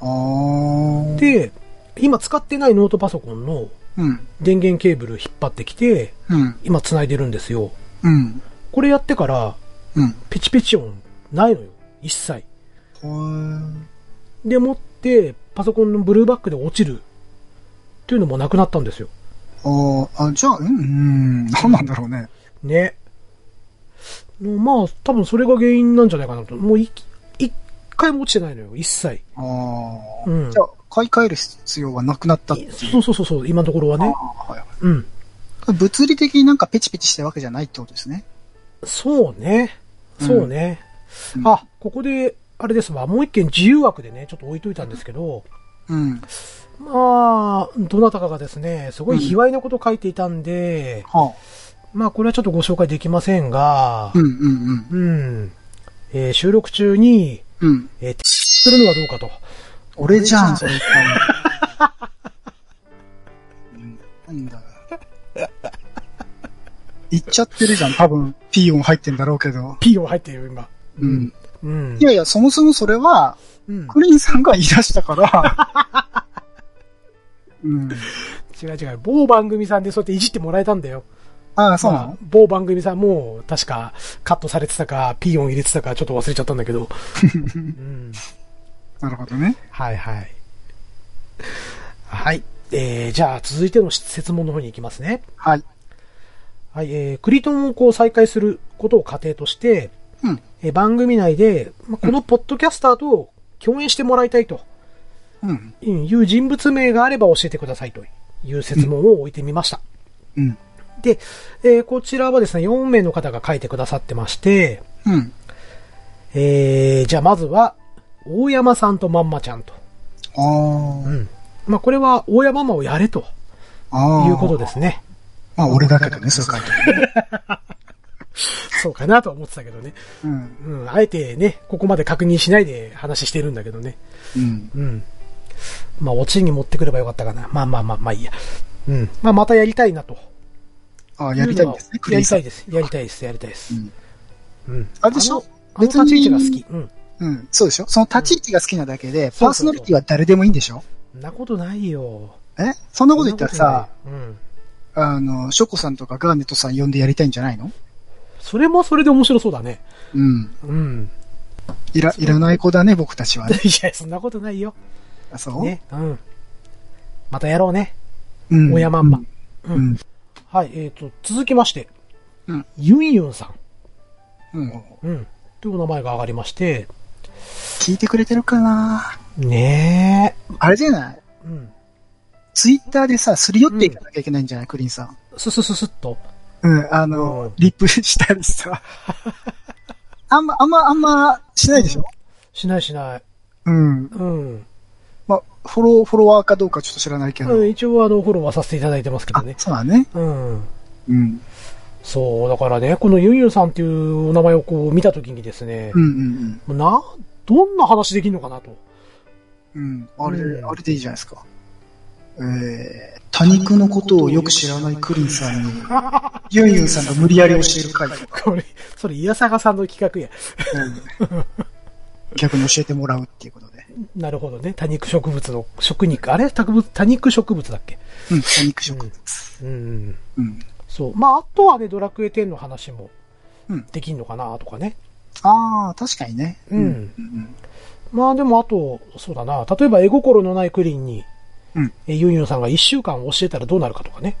ああ。、で、今使ってないノートパソコンのうん。電源ケーブル引っ張ってきて、うん。今繋いでるんですよ。うん。これやってから、うん。ペチペチ音ないのよ。一切。でもって、パソコンのブルーバックで落ちる。っていうのもなくなったんですよ。ああ、あ、じゃあ、うん、うん、なんなんだろうね。ね。まあ、多分それが原因なんじゃないかなと。もうい一回も落ちてないのよ。一切。ああ。うんじゃあ、買い替える必要はなくなった。そうそうそうそう、今のところはね。あはいうん。物理的になんかペチペチしたわけじゃないってことですね。そうね。そうね。うんあ、ここで、あれですわ。もう一件自由枠でね、ちょっと置いといたんですけど、うん。まあ、どなたかがですね、すごい卑猥なこと書いていたんで、はまあ、これはちょっとご紹介できませんがあ。う、んうんうん。えー収録中に、うん。うん。えーするのはどうかと俺じゃん、それなんだ。言っちゃってるじゃん。多分、ピー音入ってんだろうけど。ピーヨン入ってるよ、今。うん。うんい。やいや、そもそもそれは、うん。クリーンさんが言い出したから。うん。違う違う。某番組さんでそうやっていじってもらえたんだよ。ああ、そうなの？まあ某番組さんも、確か、カットされてたか、ピーヨン入れてたか、ちょっと忘れちゃったんだけど。うん。なるほどね。はいはい。はい。えー、じゃあ、続いての質問の方に行きますね。はい。はい、えー、クリトンをこう再開することを仮定として、うん。えー番組内で、まあ、このポッドキャスターと共演してもらいたいとうん。いう人物名があれば教えてくださいという質問を置いてみました。うん。で、えーこちらはですね、4名の方が書いてくださってまして、うん。えー、じゃあまずは、大山さんとまんまちゃんと。ああ。うん。まあ、これは大山ママをやれとああ。いうことですね。まあ、俺だけどね、そう書いてるね。そうかなとは思ってたけどね。うん。うん。あえてね、ここまで確認しないで話してるんだけどね。うん。うん。まあ、オチに持ってくればよかったかな。まあまあまあ、まあいいや。うん。まあ、またやりたいなと。ああ、やりたいんですね、やりたい。です。やりたいです。やりたいです。うん。うん。あれでしょあの立ち位置が好き。うん。うん。そうでしょ？その立ち位置が好きなだけで、パーソナリティは誰でもいいんでしょ？そんなことないよ。え？そんなこと言ったらさ、うん。あの、ショコさんとかガーネットさん呼んでやりたいんじゃないの？それもそれで面白そうだね。うん。うん。いら、いらない子だね、僕たちはね。いや、そんなことないよ。あ、そう？ね。うん。またやろうね。うん。親まんま。う。うんん。はい、えっ、と、続きまして。うん。ユンユンさうん。ん。うん。というお名前が上がりまして。聞いてくれてるかな？ねあれじゃない？え。うん。ツイッターでさ、すり寄っていかなきゃいけないんじゃない、クリーンさん。ススススッと。うん、あうんの、リップしたりさ。あんま、あんま、あんま、しないでしょ？しないしない。うん。うん。まあ、フォロー、フォロワーかどうかちょっと知らないけど。うん、一応あの、フォローはさせていただいてますけどあね、。そうだね。うん。うん。そう、だからね、このユンユンさんっていうお名前をこう見たときにですねうん、うんもうな、どんな話できんのかなと。うん。うん。あれ、うんあれでいいじゃないですか。えー、多肉のことをよく知らないクリンさんに、ユンユンさんが無理やり教える回とか、これ、それ、イヤサガさんの企画や。うん逆に教えてもらうっていうことで。なるほどね。多肉植物の、食肉、あれ？多肉多肉植物だっけ？うん、多肉植物。うん。うん。そう。まあ、あとはね、ドラクエ10の話もうん、できんのかなとかね。ああ、確かにね。うんうん。まあでもあと、そうだな。例えば絵心のないクリンに、うんえユンユンさんが1週間教えたらどうなるかとかね。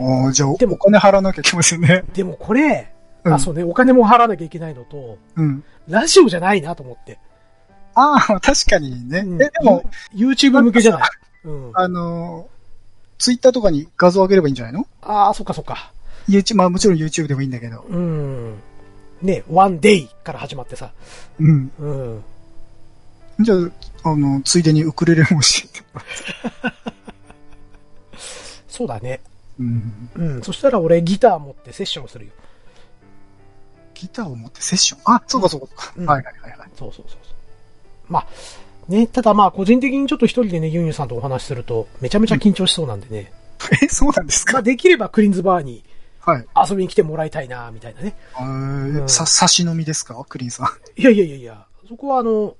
ああ、じゃあ、おでも金払わなきゃいけませんね。でもこれ、うんあ、そうね、お金も払わなきゃいけないのと、うん。ラジオじゃないなと思って。ああ、確かにね。うんえ、でも、、YouTube 向けじゃない？うん。あのー、ツイッターとかに画像上げればいいんじゃないの？ああ、そっかそっか。?YouTube、まあもちろん YouTube でもいいんだけど。うん。ね、One Day から始まってさ。うん。うん。じゃあ、あの、ついでにウクレレも教えてもらって。そうだね。うん。うん。そしたら俺ギター持ってセッションするよ。ギターを持ってセッション？あ、そうかそうか。うんはいはいはいはい。そうそうそうそう。まあ、ね、ただまあ個人的にちょっと一人でね、ユンユンさんとお話しすると、めちゃめちゃ緊張しそうなんでね。え、そうなんですか？まあできればクリーンズバーにはい。遊びに来てもらいたいな、みたいなね。えうんー、さ、差し飲みですか？クリーンさん。いやいやいやいや、そこはあの、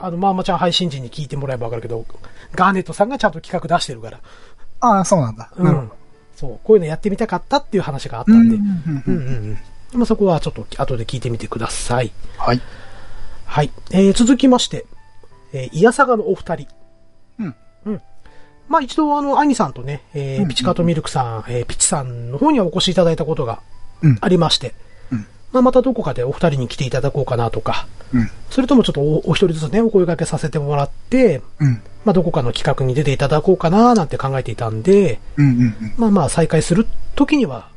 あの、まあまちゃん配信時に聞いてもらえばわかるけど、ガーネットさんがちゃんと企画出してるから。ああ、そうなんだ。うなるほん。そう、こういうのやってみたかったっていう話があったど。んで。うんうんうんうん。まあそこはちょっと後で聞いてみてください。はい。はい。えー、続きまして、えー、イヤサガのお二人。うん。うん。まあ一度あの、アニさんとね、えー、うんピチカートミルクさん、えー、ピチさんの方にはお越しいただいたことがうんありまして、うんまあまたどこかでお二人に来ていただこうかなとか、うん。それともちょっとおお一人ずつね、お声掛けさせてもらって、うん。まあどこかの企画に出ていただこうかななんて考えていたんで、うんうんまあまあ再開する時には、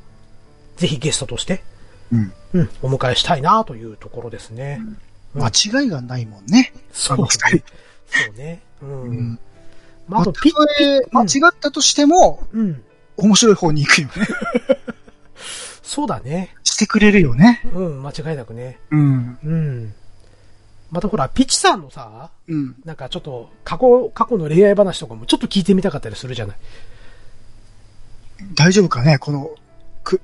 ぜひゲストとして、うん。うん。うん、お迎えしたいなというところですね。間違いがないもんね。そうあの二人。そうね。うん。うん。まあ、あと、ピッ、間違ったとしても、うん。面白い方に行くよね。そうだね。してくれるよね。うん、間違いなくね。うん。うん。またほら、ピチさんのさ、うん。なんかちょっと、過去、過去の恋愛話とかもちょっと聞いてみたかったりするじゃない？大丈夫かね？この、く、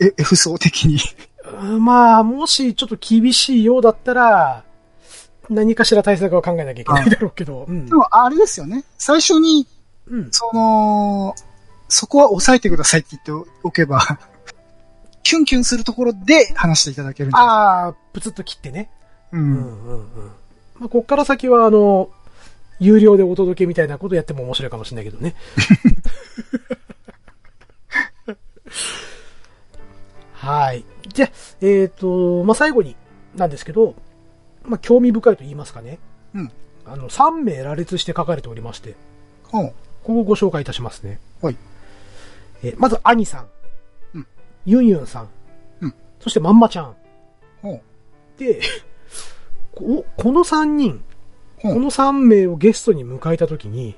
え、F 層的に。うんまあ、もしちょっと厳しいようだったら、何かしら対策は考えなきゃいけないだろうけど。うんで。も、あれですよね。最初に、うん。その、そこは抑えてくださいって言っておけば、キュンキュンするところで話していただけるんじゃないああ、プツッと切ってね。う。うんんうんうん。まあ、こっから先はあの、有料でお届けみたいなことやっても面白いかもしれないけどね。はい。じゃあ、えっ、と、まあ、最後になんですけど、まあ、興味深いと言いますかね。うん。あの、3名羅列して書かれておりまして、ほう。ここをご紹介いたしますね。はい。えーまず、兄さん。うん。ユンユンさん。うん。そして、まんまちゃん。で、ここの3人、この3名をゲストに迎えたときに、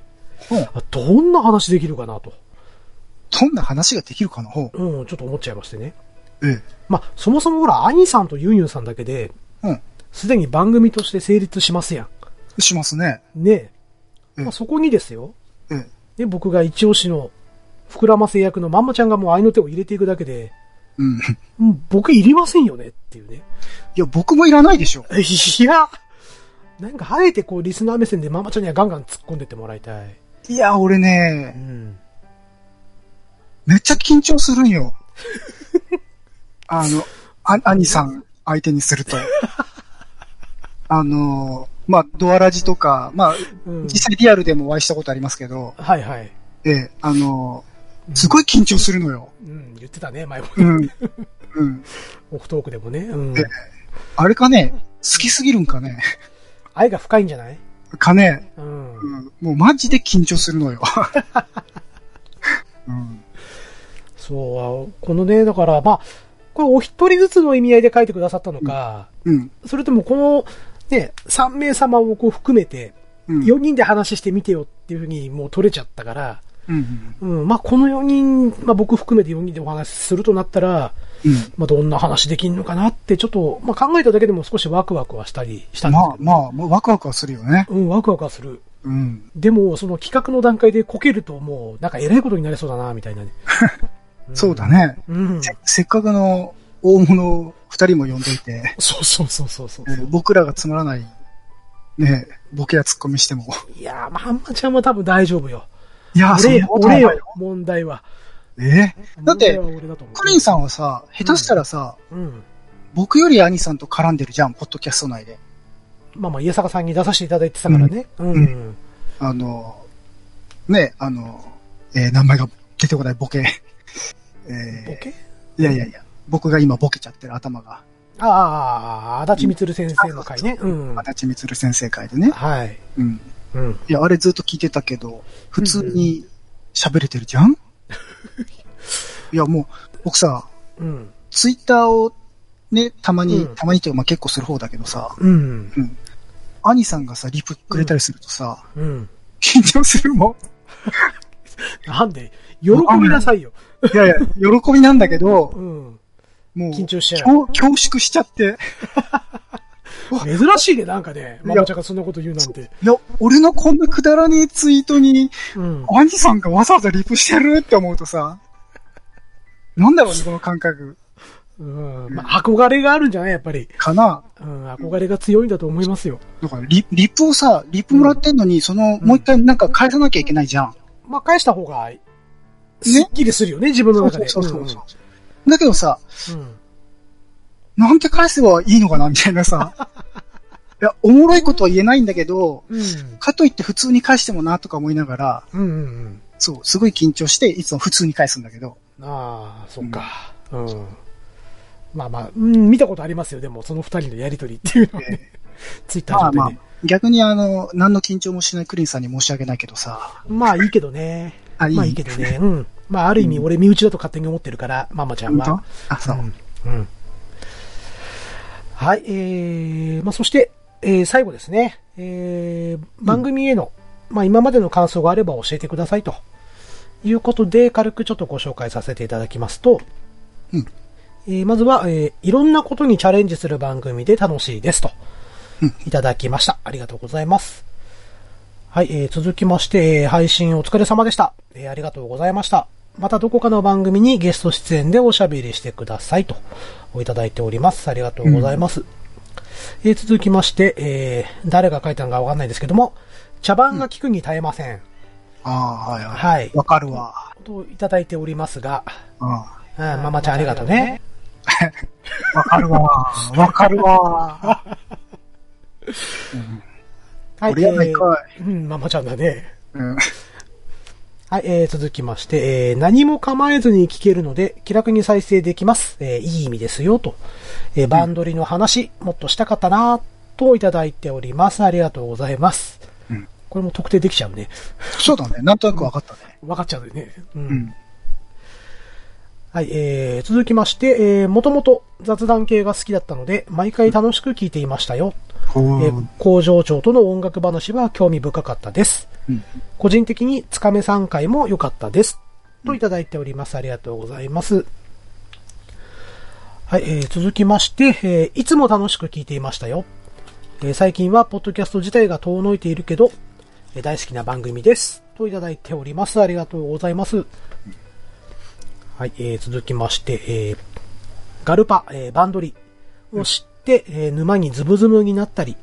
どんな話できるかなと、どんな話ができるかな？ほう。うん、ちょっと思っちゃいましてね。ええ。まあ、そもそもほら、兄さんとユンユンさんだけで、うん。すでに番組として成立しますやしますね。ん。ねえ。うんまあ、そこにですよ。ええ。で、僕が一押しの、膨らませ役のまんまちゃんがもう愛の手を入れていくだけで、うん。うん僕いりませんよねっていうね。いや、僕もいらないでしょ。いや、なんかあえてこうリスナー目線でまんまちゃんにはガンガン突っ込んでってもらいたい。いや、俺うね、ん。めっちゃ緊張するんよ。あの、あ、兄さん相手にすると。あの、まあ、ドアラジとか、まあ、うん、実際リアルでもお会いしたことありますけど、はいはい。ええ、あの、すごい緊張するのよ。うん、言ってたね、前も。うん。うん。オフトークでもね。うん。えあれかね、好きすぎるんかね。愛が深いんじゃない？かね、うん。うん、もうマジで緊張するのよ。うん。そう、このね、だから、まあ、これお一人ずつの意味合いで書いてくださったのか、うん。それともこの、ね、3名様をこう含めて、うん。4人で話してみてよっていうふうにもう取れちゃったから、うん。うん、まあこの4人、まあ僕含めて4人でお話しするとなったら、うん。まあどんな話できんのかなってちょっと、まあ考えただけでも少しワクワクはしたりしたんですまあけど、まあ、もうワクワクはするよね。うん、ワクワクはする。うん。でも、その企画の段階でこけるともう、なんか偉いことになりそうだな、みたいなね。そうだね。うん。せせっかくの大物二人も呼んどいて、そうそうそうそうそうえ。ー僕らがつまらない、ね、ボケやツッコミしても。いやー、まあ、あんまちゃんは多分大丈夫よ。いや、俺俺よ問題は。え？だってクリンさんはさ、下手したらさ、うん。僕より兄さんと絡んでるじゃん、ポッドキャスト内で。まあまあ、家坂さんに出させていただいてたからね。うん。うあの、ね、あの、えー名前が出てこないボケ。えーボケ？いやいやいや、僕が今ボケちゃってる頭が。ああ、足立みつる先生の回ね。うん。足立みつる先生会でね。はい。うん。うん。いや、あれずっと聞いてたけど、普通に喋れてるじゃん、いや、もう、僕さ、うん。ツイッターをね、たまに、うんたまにというか、まあ、結構する方だけどさ、うん。兄さんがさ、リプくれたりするとさ、うん。緊張するもなんで、喜びなさいよ。ん。いやいや、喜びなんだけどう、ん。もう、緊張しちゃう恐恐縮しちゃって、珍しいね、なんかね。ママちゃんがそんなこと言うなんて。いや、俺のこんなくだらねえツイートに、うん。兄さんがわざわざリプしてるって思うとさ、なんだろうね、この感覚。うん。まあ、憧れがあるんじゃない？やっぱり。かなうん。憧れが強いんだと思いますよ。だからリ、リプをさ、リプもらってんのに、その、もう一回なんか返さなきゃいけないじゃん。まあ、返した方が、すっきりするよね、自分の中で。そうそうそうそう。だけどさ、うん。うんなんて返せばいいのかなみたいなさ。いや、おもろいことは言えないんだけど、うん。かといって普通に返してもなとか思いながら、うんうんうん。そう、すごい緊張して、いつも普通に返すんだけど。ああ、そっか。うん。まあまあ、うん、見たことありますよ、でも、その二人のやりとりっていうのはね。ツイッターまあまあ上でね。、逆にあの、何の緊張もしないクリンさんに申し訳ないけどさ。まあいいけどね。あいいまあいいけどね。うん。まあある意味俺身内だと勝手に思ってるから、ママちゃん本は当？あ、そう。うん。うん。はい、えー、まあそして、えー、最後ですね。えー、番組への、まあ今までの感想があれば教えてくださいと。いうことで、軽くちょっとご紹介させていただきますと、うんえーまずは、えーいろんなことにチャレンジする番組で楽しいですといただきました。ありがとうございます。はい、えー、続きまして、えー配信お疲れ様でした。えーありがとうございました。またどこかの番組にゲスト出演でおしゃべりしてくださいと、いただいております。ありがとうございます。えー続きまして、えー誰が書いたのかわかんないですけども、茶番が聞くに耐えません。ああ、はいはい。はい。わかるわ。といただいておりますが、うん。うん、ママちゃんありがとうね。わかるわ。わかるわ。はい、俺やないかえーうん、ママちゃんだね。うん。はい、えー、続きまして、えー、何も構えずに聞けるので、気楽に再生できます。えー、いい意味ですよ、と。えー、バンドリの話、もっとしたかったな、といただいております。ありがとうございます。うんこれも特定できちゃうね。そうだね。なんとなくわかったね。わかっちゃうよね。う。うんん。はい、えー、続きまして、えー、もともと雑談系が好きだったので、毎回楽しく聞いていましたよ。えー工場長との音楽話は興味深かったです。うん。個人的につかめ3回も良かったです。といただいております。ありがとうございます。はい、えー続きまして、えーいつも楽しく聞いていましたよ。えー最近はポッドキャスト自体が遠のいているけど、えー大好きな番組です。といただいております。ありがとうございます。はい、えー続きまして、えーガルパ、えーバンドリを知って、えー沼にズブズブになったり、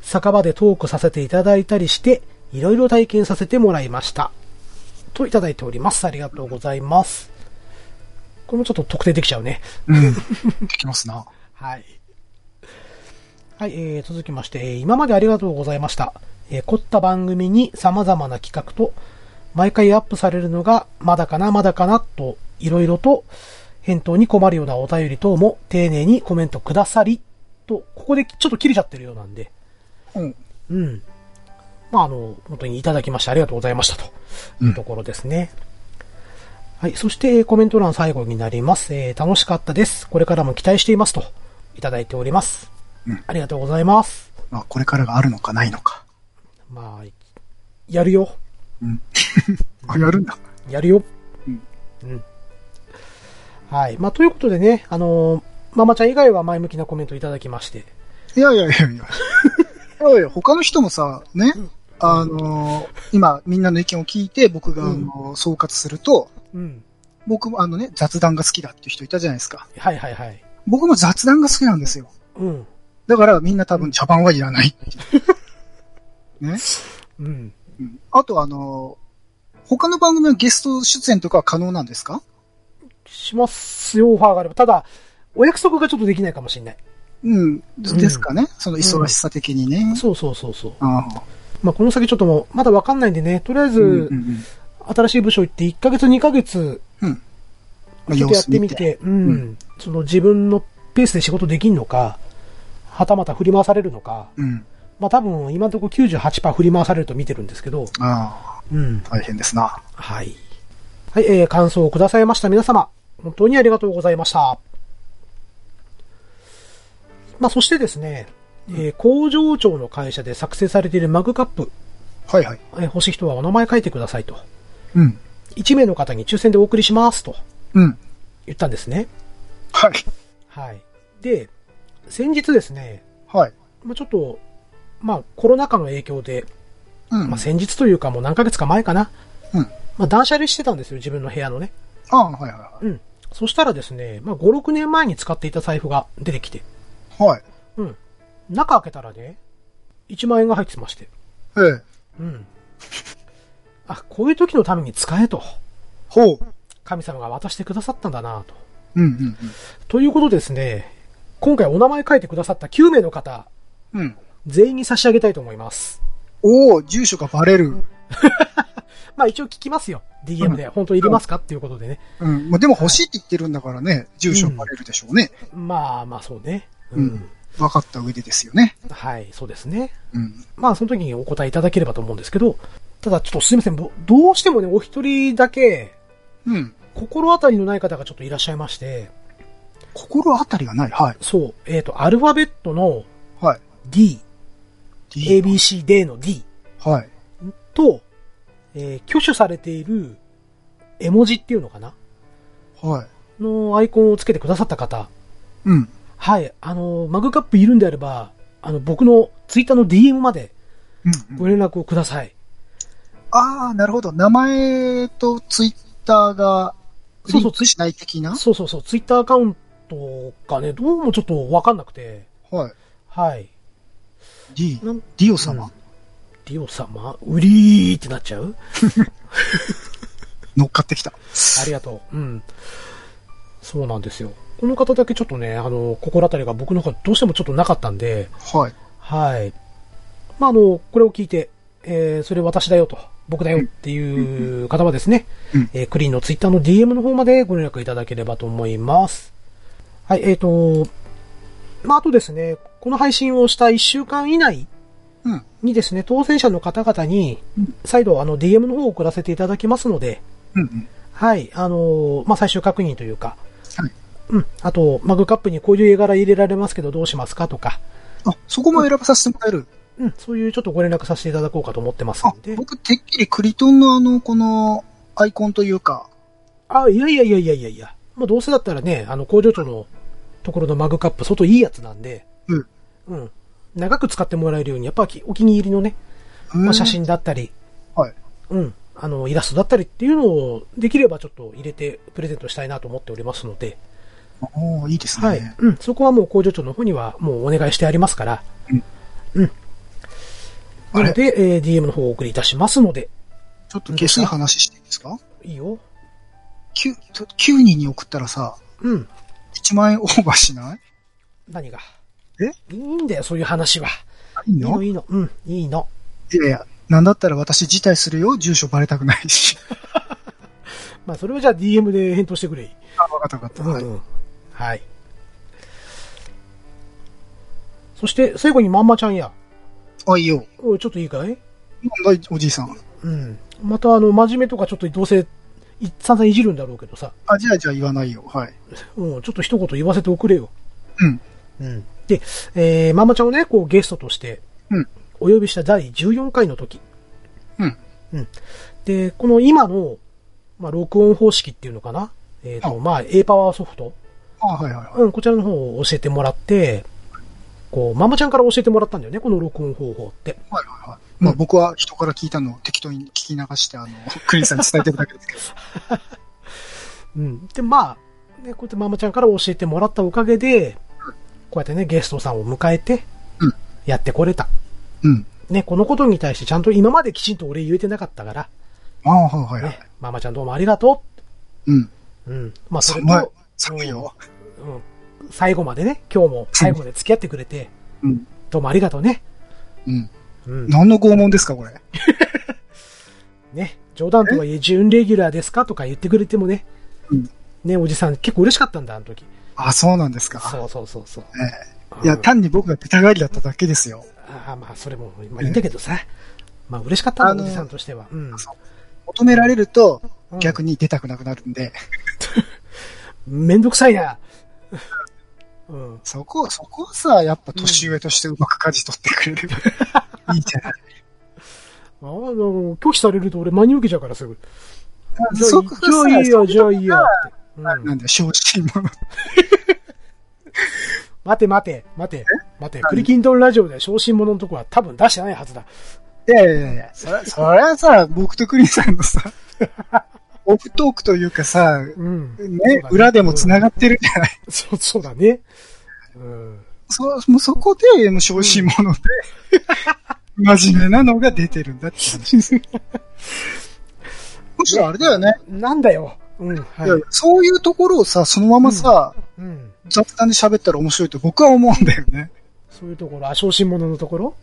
酒場でトークさせていただいたりして、いろいろ体験させてもらいました。といただいております。ありがとうございます。これもちょっと特定できちゃうね。うん。できますな。はい。はい、えー、続きまして、えー今までありがとうございました。えー凝った番組に様々な企画と、毎回アップされるのが、まだかな、まだかな、と、いろいろと、返答に困るようなお便り等も、丁寧にコメントくださり、と、ここでちょっと切れちゃってるようなんで、うん。うん。まあ、あの、本当にいただきましてありがとうございましたというところですね。はい。そして、えーコメント欄最後になります。えー楽しかったです。これからも期待していますと、いただいております。うんありがとうございます。まあ、これからがあるのかないのか。まあ、やるよ。あ、やるんだ。やるよ。うん。うん。はい。まあ、ということでね、あのーママちゃん以外は前向きなコメントいただきまして。いやいやいやいや。いやいや、他の人もさ、ね、あのー今、みんなの意見を聞いて、僕が、あうんのー総括すると、うん。僕もあのね、雑談が好きだっていう人いたじゃないですか。はいはいはい。僕も雑談が好きなんですよ。うん。だからみんな多分茶番はいらない。ね。うん。うんあとあのー他の番組はゲスト出演とかは可能なんですか？しますよ、オファーがあれば。ただ、お約束がちょっとできないかもしれない。うん。ですかね、その忙しさ的にね。そうそうそうそう。ああまあ、この先ちょっともう、まだわかんないんでね、とりあえず、うんうんうん新しい部署行って1ヶ月2ヶ月、うん。まあちょっとやってみて、うん、うんその自分のペースで仕事できんのか、はたまた振り回されるのか、うん。まあ多分今のところ98%振り回されると見てるんですけど、あうん。あ、大変ですな。はい。はい、えー、感想をくださいました皆様、本当にありがとうございました。まあそしてですね、えー工場長の会社で作成されているマグカップ、はいはい。えー欲しい人はお名前書いてくださいと。うん。1名の方に抽選でお送りしますとうん。言ったんですね。はい。はい。で、先日ですね、はい。まあ、ちょっと、まあコロナ禍の影響で、うん。まあ先日というかもう何ヶ月か前かな、うん。まあ断捨離してたんですよ、自分の部屋のね。ああ、はいはうん。そしたらですね、まあ5、6年前に使っていた財布が出てきて、いはい。はい。うん。中開けたらね、1万円が入ってまして、ええ。うん。あ、こういう時のために使えと、ほう。神様が渡してくださったんだなと。うんうんということでですね、今回お名前書いてくださった9名の方、うん。うん。全員に差し上げたいと思います。おお住所がバレる。まあ一応聞きますよ。DM で。本当いりますか？っていうことでね。うん。まあ、でも欲しいって言ってるんだからね、住所バレるでしょうね。まあまあそうね。うん。分かった上でですよね。はい、そうですね。うん。まあその時にお答えいただければと思うんですけど、ただちょっとすいません。どどうしてもね、お一人だけ、うん。心当たりのない方がちょっといらっしゃいまして、心当たりがない？はい。そう、えっ、と、アルファベットのはい。D、D ABC、D の D はい。と、えー挙手されている絵文字っていうのかな？はい。のアイコンをつけてくださった方、うん。はい、あの、マグカップいるんであれば、あの、僕のツイッターの DM までうんうん。ご連絡をください。ああ、なるほど。名前とツイッターが、そうそうリンクしない的な？そうそうそう、ツイッターアカウントがね、どうもちょっとわかんなくて、はい。はい。D ディオ様、うんオ様ウリーってなっちゃう？乗っかってきた。ありがとう。うん。そうなんですよ。この方だけちょっとね、あの、心当たりが僕の方どうしてもちょっとなかったんで、はい。はい。まあ、あの、これを聞いて、えー、それ私だよと、僕だよっていう方はですね、うんえークリーンのツイッターの DM の方までご連絡いただければと思います。はい、えっ、と、まあ、あとですね、この配信をした1週間以内うん。にですね、当選者の方々にうん、再度あの DM の方を送らせていただきますので、うんうん。はい、あのーまあ、最終確認というか、はい。うん、あと、マグカップにこういう絵柄入れられますけどどうしますかとか、あ、そこも選ばさせてもらえる。うん、そういうちょっとご連絡させていただこうかと思ってますあんで。、僕、てっきりクリトンのあの、この、アイコンというか、あ、いやいやいやいやいやいや。まあ、どうせだったらね、あの、工場長のところのマグカップ、相当いいやつなんで、うん。うん。長く使ってもらえるように、やっぱきお気に入りのね、まあ、写真だったり、はい。うん、あの、イラストだったりっていうのを、できればちょっと入れてプレゼントしたいなと思っておりますので、おーいいですね。はい。うん、そこはもう工場長の方にはもうお願いしてありますから、うん。うん。あれ？なので、えー DM の方をお送りいたしますので、ちょっと下水話していいですか？いいよ。9, 9人に送ったらさ、うん。1万円オーバーしない？何が？え？いいんだよ、そういう話は。いいのいいの。うん、いいの。いやいや、なんだったら私辞退するよ。住所バレたくないし。まあ、それはじゃあ DM で返答してくれ。あ、わかったわかった。はい。うんはい。そして、最後にまんまちゃんや。あ、いいよ。おいちょっといいかい、おじいさん。うん。また、あの、真面目とかちょっとどうせ、い散々いじるんだろうけどさ。あ、じゃあじゃあ言わないよ。はい。うん、ちょっと一言言わせておくれよ。うん。うん。で、えー、まんまちゃんをね、こうゲストとして、うん。お呼びした第14回の時。うん。うん。で、この今の、まあ、録音方式っていうのかな？えっ、と、あまあ、A パワーソフト。あ、はいはいはい。うん、こちらの方を教えてもらって、こう、ママちゃんから教えてもらったんだよね、この録音方法って。はいはいはい。まあ僕は人から聞いたのを適当に聞き流して、あの、クリンさんに伝えてるだけですけど。うん。で、まあ、ね、こうやってママちゃんから教えてもらったおかげで、こうやってね、ゲストさんを迎えてうん、やってこれた。うん。ね、このことに対してちゃんと今まできちんと俺言えてなかったから、ああ、はいはいはいね。、ママちゃんどうもありがとうん。う。うん。まあ、それ寒いと、。寒いよ。うん。最後までね、今日も最後まで付き合ってくれて、うん。どうもありがとうね。うん。うん。何の拷問ですか、これ？ね、冗談とはいえ、準レギュラーですか？とか言ってくれてもね、うんね、おじさん結構嬉しかったんだ、あの時。あ、そうなんですか。そうそうそうそう。ええいや、単に僕が出たがりだっただけですよ。ああ、まあ、それも、まあいいんだけどさ。まあ、嬉しかったのおじさんとしては。うん。求められるとうん逆に出たくなくなるんで、めんどくさいな。うん。そこ、そこはさ、やっぱ年上としてうまく舵取ってくれる。いいじゃない。あの、拒否されると俺真に受けちゃうからすぐ。そこがさじゃあいいや、じゃあいいやそって。うんなんだよ、小心者。待て待て、待て、待て。クリキントンラジオで昇進者のとこは多分出してないはずだ。いやいやいや、それ、それはさ、僕とクリンさんのさ、オフトークというかさ、うん。ね、裏でも繋がってるじゃない。そう、そうだね。うん。そ、もうそこで、もう小心者で、真面目なのが出てるんだって話です。むしろあれだよね。なんだよ。うん、はいやいやそういうところをさ、そのままさ、い。うん。雑談で喋ったら面白いと僕は思うんだよね。そういうところ、あ、昇進者のところ？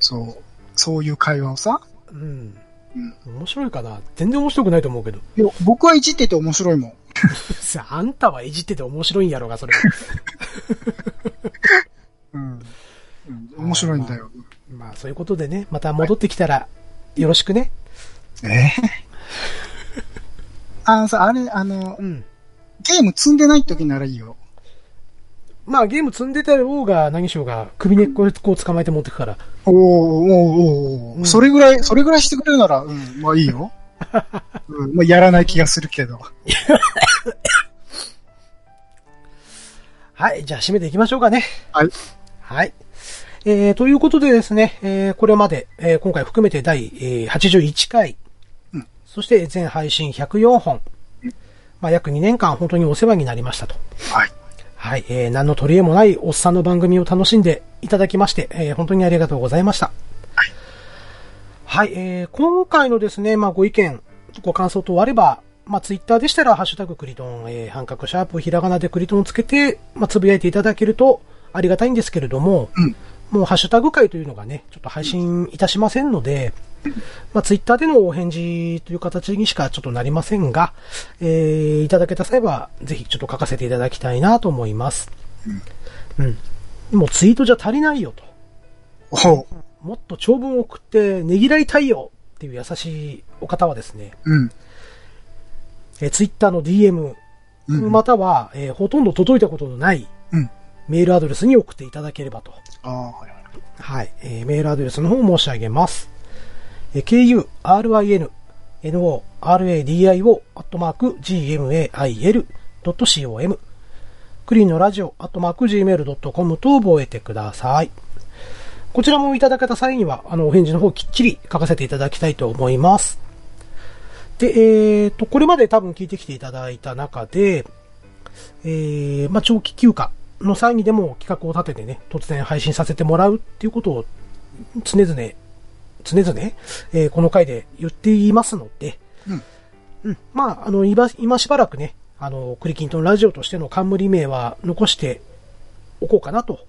そう。そういう会話をさ。うんうん。面白いかな全然面白くないと思うけど。いや僕はいじってて面白いもん。さあ、あんたはいじってて面白いんやろうが、それは。うん。うん、面白いんだよ。まあ、そういうことでね、また戻ってきたら、よろしくね。ええ？あのさ、あれ、あのう、ん。ゲーム積んでない時ならいいよ。まあ、ゲーム積んでた方が何しようが、首根っここう捕まえて持ってくから。おーおーおーうんそれぐらい、それぐらいしてくれるなら、うん、まあいいよ。うん、まあやらない気がするけど。はい、じゃあ締めていきましょうかね。はい。はい。えー、ということでですね、えー、これまで、えー、今回含めて第、えー、81回、うんそして全配信104本、まあ、約2年間本当にお世話になりましたと。はい。はい、えー、何の取り柄もないおっさんの番組を楽しんでいただきまして、えー、本当にありがとうございました。はい、えー、今回のですね、まあ、ご意見、ご感想等あれば、まあ、ツイッターでしたら、ハッシュタグクリトン、えー、半角シャープ、ひらがなでクリトンをつけて、まあ、つぶやいていただけるとありがたいんですけれども、うんもうハッシュタグ会というのがね、ちょっと配信いたしませんので、まあ、ツイッターでのお返事という形にしかちょっとなりませんが、えー、いただけた際は、ぜひちょっと書かせていただきたいなと思います。うん。もうツイートじゃ足りないよと。ほもっと長文を送ってねぎらいたいよっていう優しいお方はですね、う。うん。えー、ツイッターの DM、うん。または、えーほとんど届いたことのないうん。メールアドレスに送っていただければと。ああ、はいはい。はい。えーメールアドレスの方を申し上げます。Ku, rin, no, radio, アットマーク、gmail.com クリーンのラジオ、アットマーク、gmail.com と覚えてください。こちらもいただけた際には、あの、お返事の方きっちり書かせていただきたいと思います。で、えーと、これまで多分聞いてきていただいた中で、えー、まあ、長期休暇の際にでも企画を立ててね、突然配信させてもらうっていうことを常々、常々、えーこの回で言っていますので、うん。うん。まあ、あの、今、今しばらくね、あの、クリキントンラジオとしての冠名は残しておこうかなと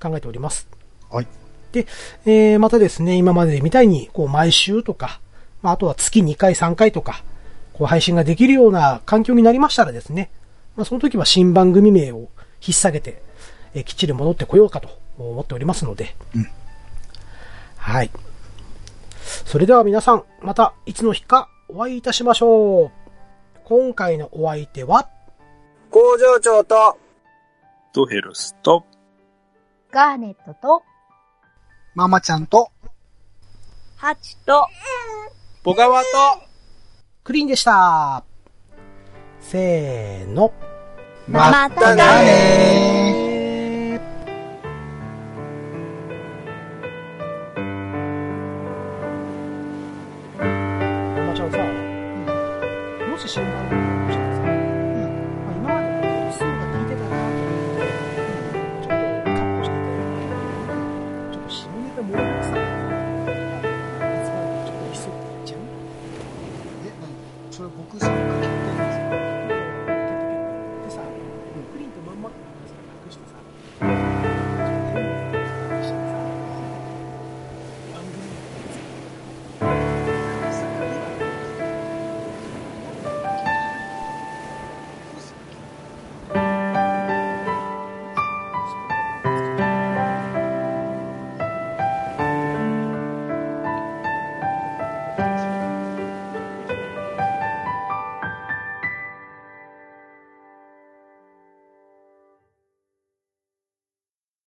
考えております。はい。で、えーまたですね、今までみたいに、こう、毎週とか、まあ、あとは月2回、3回とか、こう、配信ができるような環境になりましたらですね、まあ、その時は新番組名を引っ提げて、えーきっちり戻ってこようかと思っておりますので、うんはい。それでは皆さん、またいつの日かお会いいたしましょう。今回のお相手は、工場長と、ドヘルスと、ガーネットと、ママちゃんと、ハチと、ボガワと、クリーンでした。せーの。またねマ